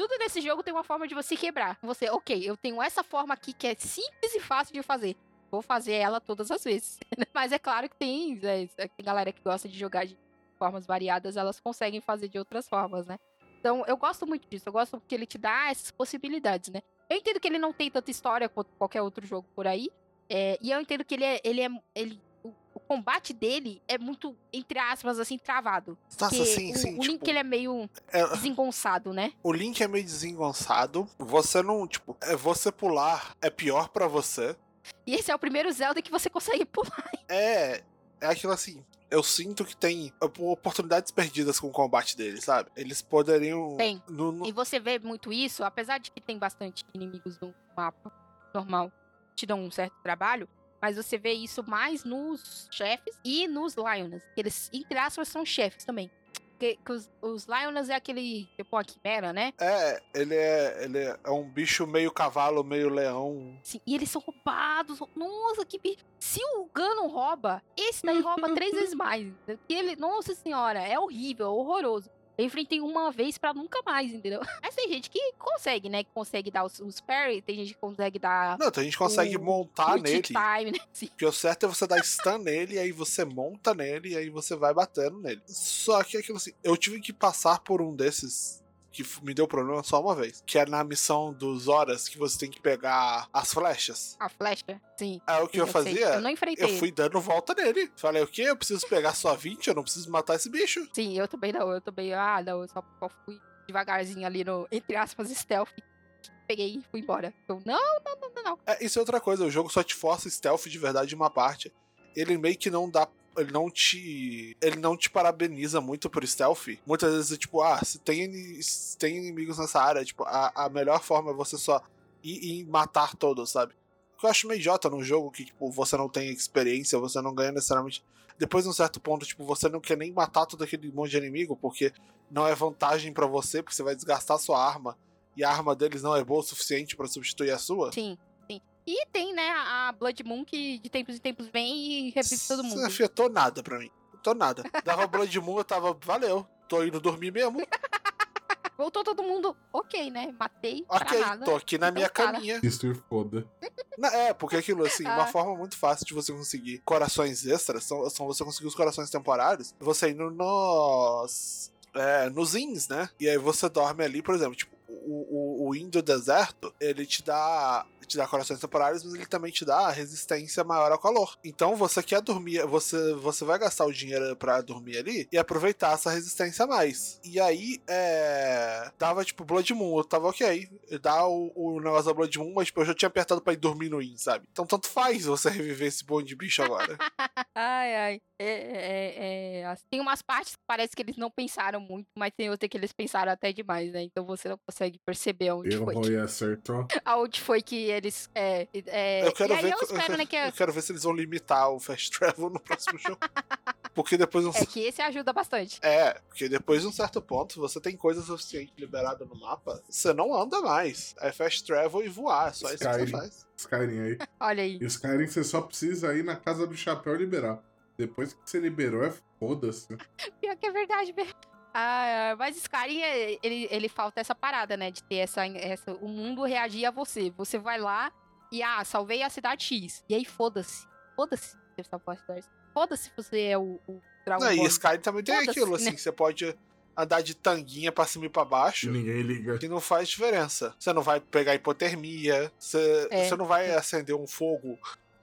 tudo nesse jogo tem uma forma de você quebrar. Você, ok, eu tenho essa forma aqui que é simples e fácil de fazer. Vou fazer ela todas as vezes. Mas é claro que tem, tem galera que gosta de jogar de formas variadas, elas conseguem fazer de outras formas, né? Então, eu gosto muito disso. Eu gosto porque ele te dá essas possibilidades, né? Eu entendo que ele não tem tanta história quanto qualquer outro jogo por aí. É, e eu entendo que ele é, ele é, ele combate dele é muito, entre aspas, assim, travado. Nossa, sim, o, sim. O tipo, Link, ele é meio é, desengonçado, né? O Link é meio desengonçado. Você não, tipo, é você pular é pior para você. E esse é o primeiro Zelda que você consegue pular. É, é aquilo assim. Eu sinto que tem oportunidades perdidas com o combate deles, sabe? Eles poderiam. Tem. no- no- E você vê muito isso, apesar de que tem bastante inimigos no mapa normal, te dão um certo trabalho, mas você vê isso mais nos chefes e nos Lioness. que Eles, entre aspas, são chefes também. Porque que os, os é aquele, tipo, uma quimera, né? É, ele é, ele é um bicho meio cavalo, meio leão. Sim, e eles são roubados. Nossa, que bicho. Se o Ganon rouba, esse daí rouba três vezes mais. ele, nossa senhora, é horrível, é horroroso. Eu enfrentei uma vez pra nunca mais, entendeu? Mas tem gente que consegue, né? Que consegue dar os, os parry, tem gente que consegue dar Não, a gente consegue O- montar o nele. time, né? Sim. Porque o certo é você dar stun nele, aí você monta nele, e aí você vai batendo nele. Só que é aquilo assim, eu tive que passar por um desses que me deu problema só uma vez. Que é na missão dos horas que você tem que pegar as flechas. A flecha, sim. Aí o que eu, sei. fazia? Eu não enfrentei. Eu fui dando volta nele. Falei, o quê? Eu preciso pegar só 20? Eu não preciso matar esse bicho. Sim, eu também não. Eu também. Ah, não. Eu só, só fui devagarzinho ali no, entre aspas, stealth. Peguei e fui embora. Eu, não, não, não, não, não. É, isso é outra coisa, o jogo só te força stealth de verdade em uma parte. Ele meio que não dá. Ele não te. Ele não te parabeniza muito por stealth. Muitas vezes, tipo, ah, se tem, se tem inimigos nessa área, tipo, a, a melhor forma é você só ir e matar todos, sabe? Que eu acho meio idiota num jogo que, tipo, você não tem experiência, você não ganha necessariamente. Depois de um certo ponto, tipo, você não quer nem matar todo aquele monte de inimigo, porque não é vantagem pra você, porque você vai desgastar sua arma. E a arma deles não é boa o suficiente pra substituir a sua. Sim. E tem, né, a Blood Moon que de tempos em tempos vem e revive todo Isso mundo. Não afetou nada pra mim. Afetou nada. Dava Blood Moon, eu tava, valeu. Tô indo dormir mesmo. Voltou todo mundo, ok, né? Matei pra Ok, nada. tô aqui na Então, minha cara. caminha. Mister Foda. Na- É, porque aquilo, assim, uma Ah. forma muito fácil de você conseguir corações extras são, são você conseguir os corações temporários, você indo nos. É, nos ins, né? E aí você dorme ali, por exemplo, tipo, o, o, o in do deserto, ele te dá. Te dá corações temporários, mas ele também te dá resistência maior ao calor. Então você quer dormir, você, você vai gastar o dinheiro pra dormir ali e aproveitar essa resistência a mais. E aí, é. Dava tipo Blood Moon, eu tava ok. Dá o, o negócio da Blood Moon, mas tipo, eu já tinha apertado pra ir dormir no in, sabe? Então tanto faz você reviver esse bonde de bicho agora. Ai, ai. É, é, é, assim, tem umas partes que parece que eles não pensaram muito, mas tem outra que eles pensaram até demais, né? Então você não consegue perceber onde Eu foi. Que, e acertou. aonde foi que eles. É, é, eu quero e aí ver. eu espero, né, que, eu quero ver se eles vão limitar o Fast Travel no próximo jogo. Porque depois não é que esse ajuda bastante. É, porque depois de um certo ponto, você tem coisa suficiente liberada no mapa, você não anda mais. É fast travel e voar, é só isso que você Skyrim. faz. Skyrim aí. Olha aí. E Skyrim você só precisa ir na casa do chapéu liberar. Depois que você liberou, é foda-se. Pior que é verdade mesmo. Ah, mas Skyrim, ele, ele falta essa parada, né? De ter essa, essa. O mundo reagir a você. Você vai lá e, ah, salvei a cidade X. E aí, foda-se. Foda-se você salvou a cidade Foda-se se você é o, o Dragon Não, e. Skyrim também tem aquilo, assim, né? você pode andar de tanguinha pra cima e pra baixo. Ninguém liga. Que não faz diferença. Você não vai pegar hipotermia, você, É. você não vai acender um fogo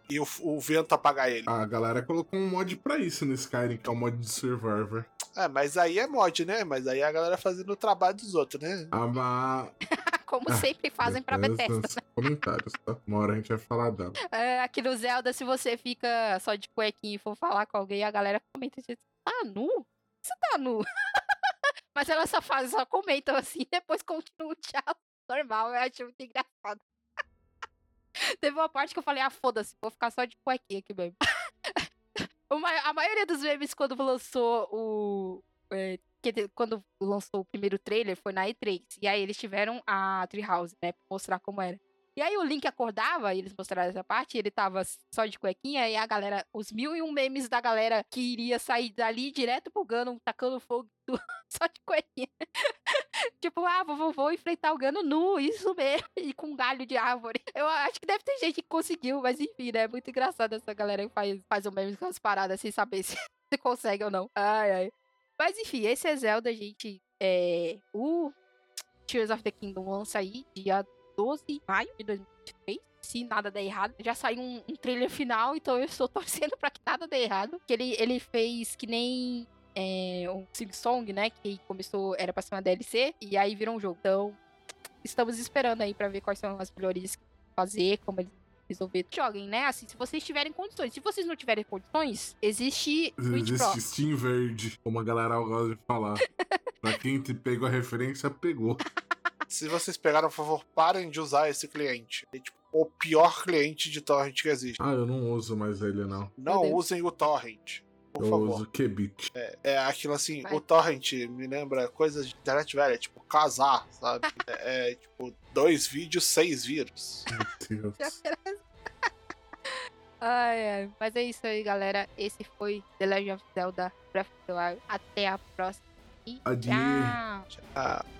e o, o vento apagar ele. A galera colocou um mod pra isso no Skyrim, que é o mod de Survivor. É, mas aí é mod, né? Mas aí é a galera fazendo o trabalho dos outros, né? A ma... Como Ah, sempre fazem pra Bethesda. comentários, tá? Uma hora a gente vai falar dela. É, aqui no Zelda, se você fica só de cuequinha e for falar com alguém, a galera comenta assim, tá nu? Você tá nu? Mas ela só faz, só comentam assim, depois continua o tchau. Normal, eu acho muito engraçado. Teve uma parte que eu falei, ah, foda-se, vou ficar só de cuequinha aqui mesmo. A maioria dos memes, quando lançou o. é, quando lançou o primeiro trailer, foi na E3. E aí eles tiveram a Treehouse, né? Pra mostrar como era. E aí o Link acordava, e eles mostraram essa parte, ele tava só de cuequinha, e a galera, os mil e um memes da galera que iria sair dali direto pro Gano, tacando fogo, só de cuequinha. Ah, vou, enfrentar o Gano nu, isso mesmo, e com um galho de árvore. Eu acho que deve ter gente que conseguiu, mas enfim, né? É muito engraçado essa galera que faz, faz um meme com as paradas sem saber se, se consegue ou não. Ai, ai. Mas enfim, esse é Zelda, gente. É, o Tears of the Kingdom lança aí dia 12 de maio de 2023. Se nada der errado. Já saiu um, um trailer final, então eu estou torcendo pra que nada dê errado. Que ele, ele fez que nem é, um Sing Song, né? Que começou, era pra ser uma DLC, e aí virou um jogo. Então, estamos esperando aí pra ver quais são as melhorias que fazer, como eles resolver, joguem, né? Assim, se vocês tiverem condições. Se vocês não tiverem condições, existe Twitch Pro. Existe Steam Verde, como a galera gosta de falar. pra quem te pegou a referência, pegou. Se vocês pegaram, por favor, parem de usar esse cliente. É tipo o pior cliente de torrent que existe. Ah, eu não uso mais ele, não. Não usem o torrent. Por eu favor. uso. É, é aquilo assim, Vai. o torrent me lembra coisas de internet velha, é tipo casar, sabe? é, é, tipo dois vídeos, seis vírus. Meu Deus. Ai, ai. Mas é isso aí, galera. Esse foi The Legend of Zelda Breath of the Wild. Até a próxima. E Adeus. tchau.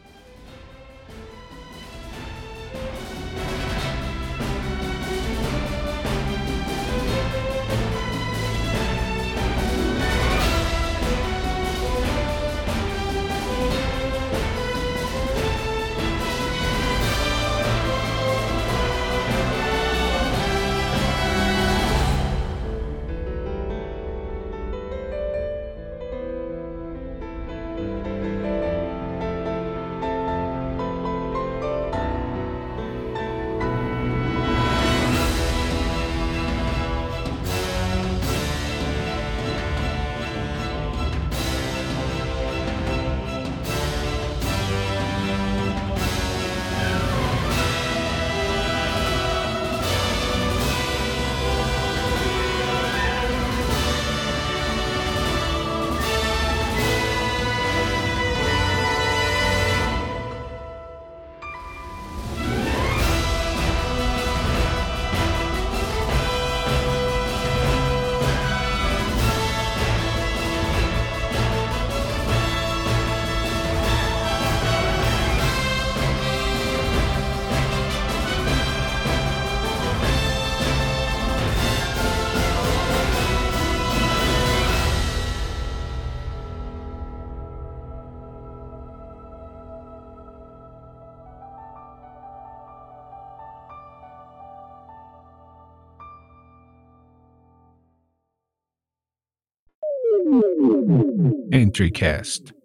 Ah, EntryCast.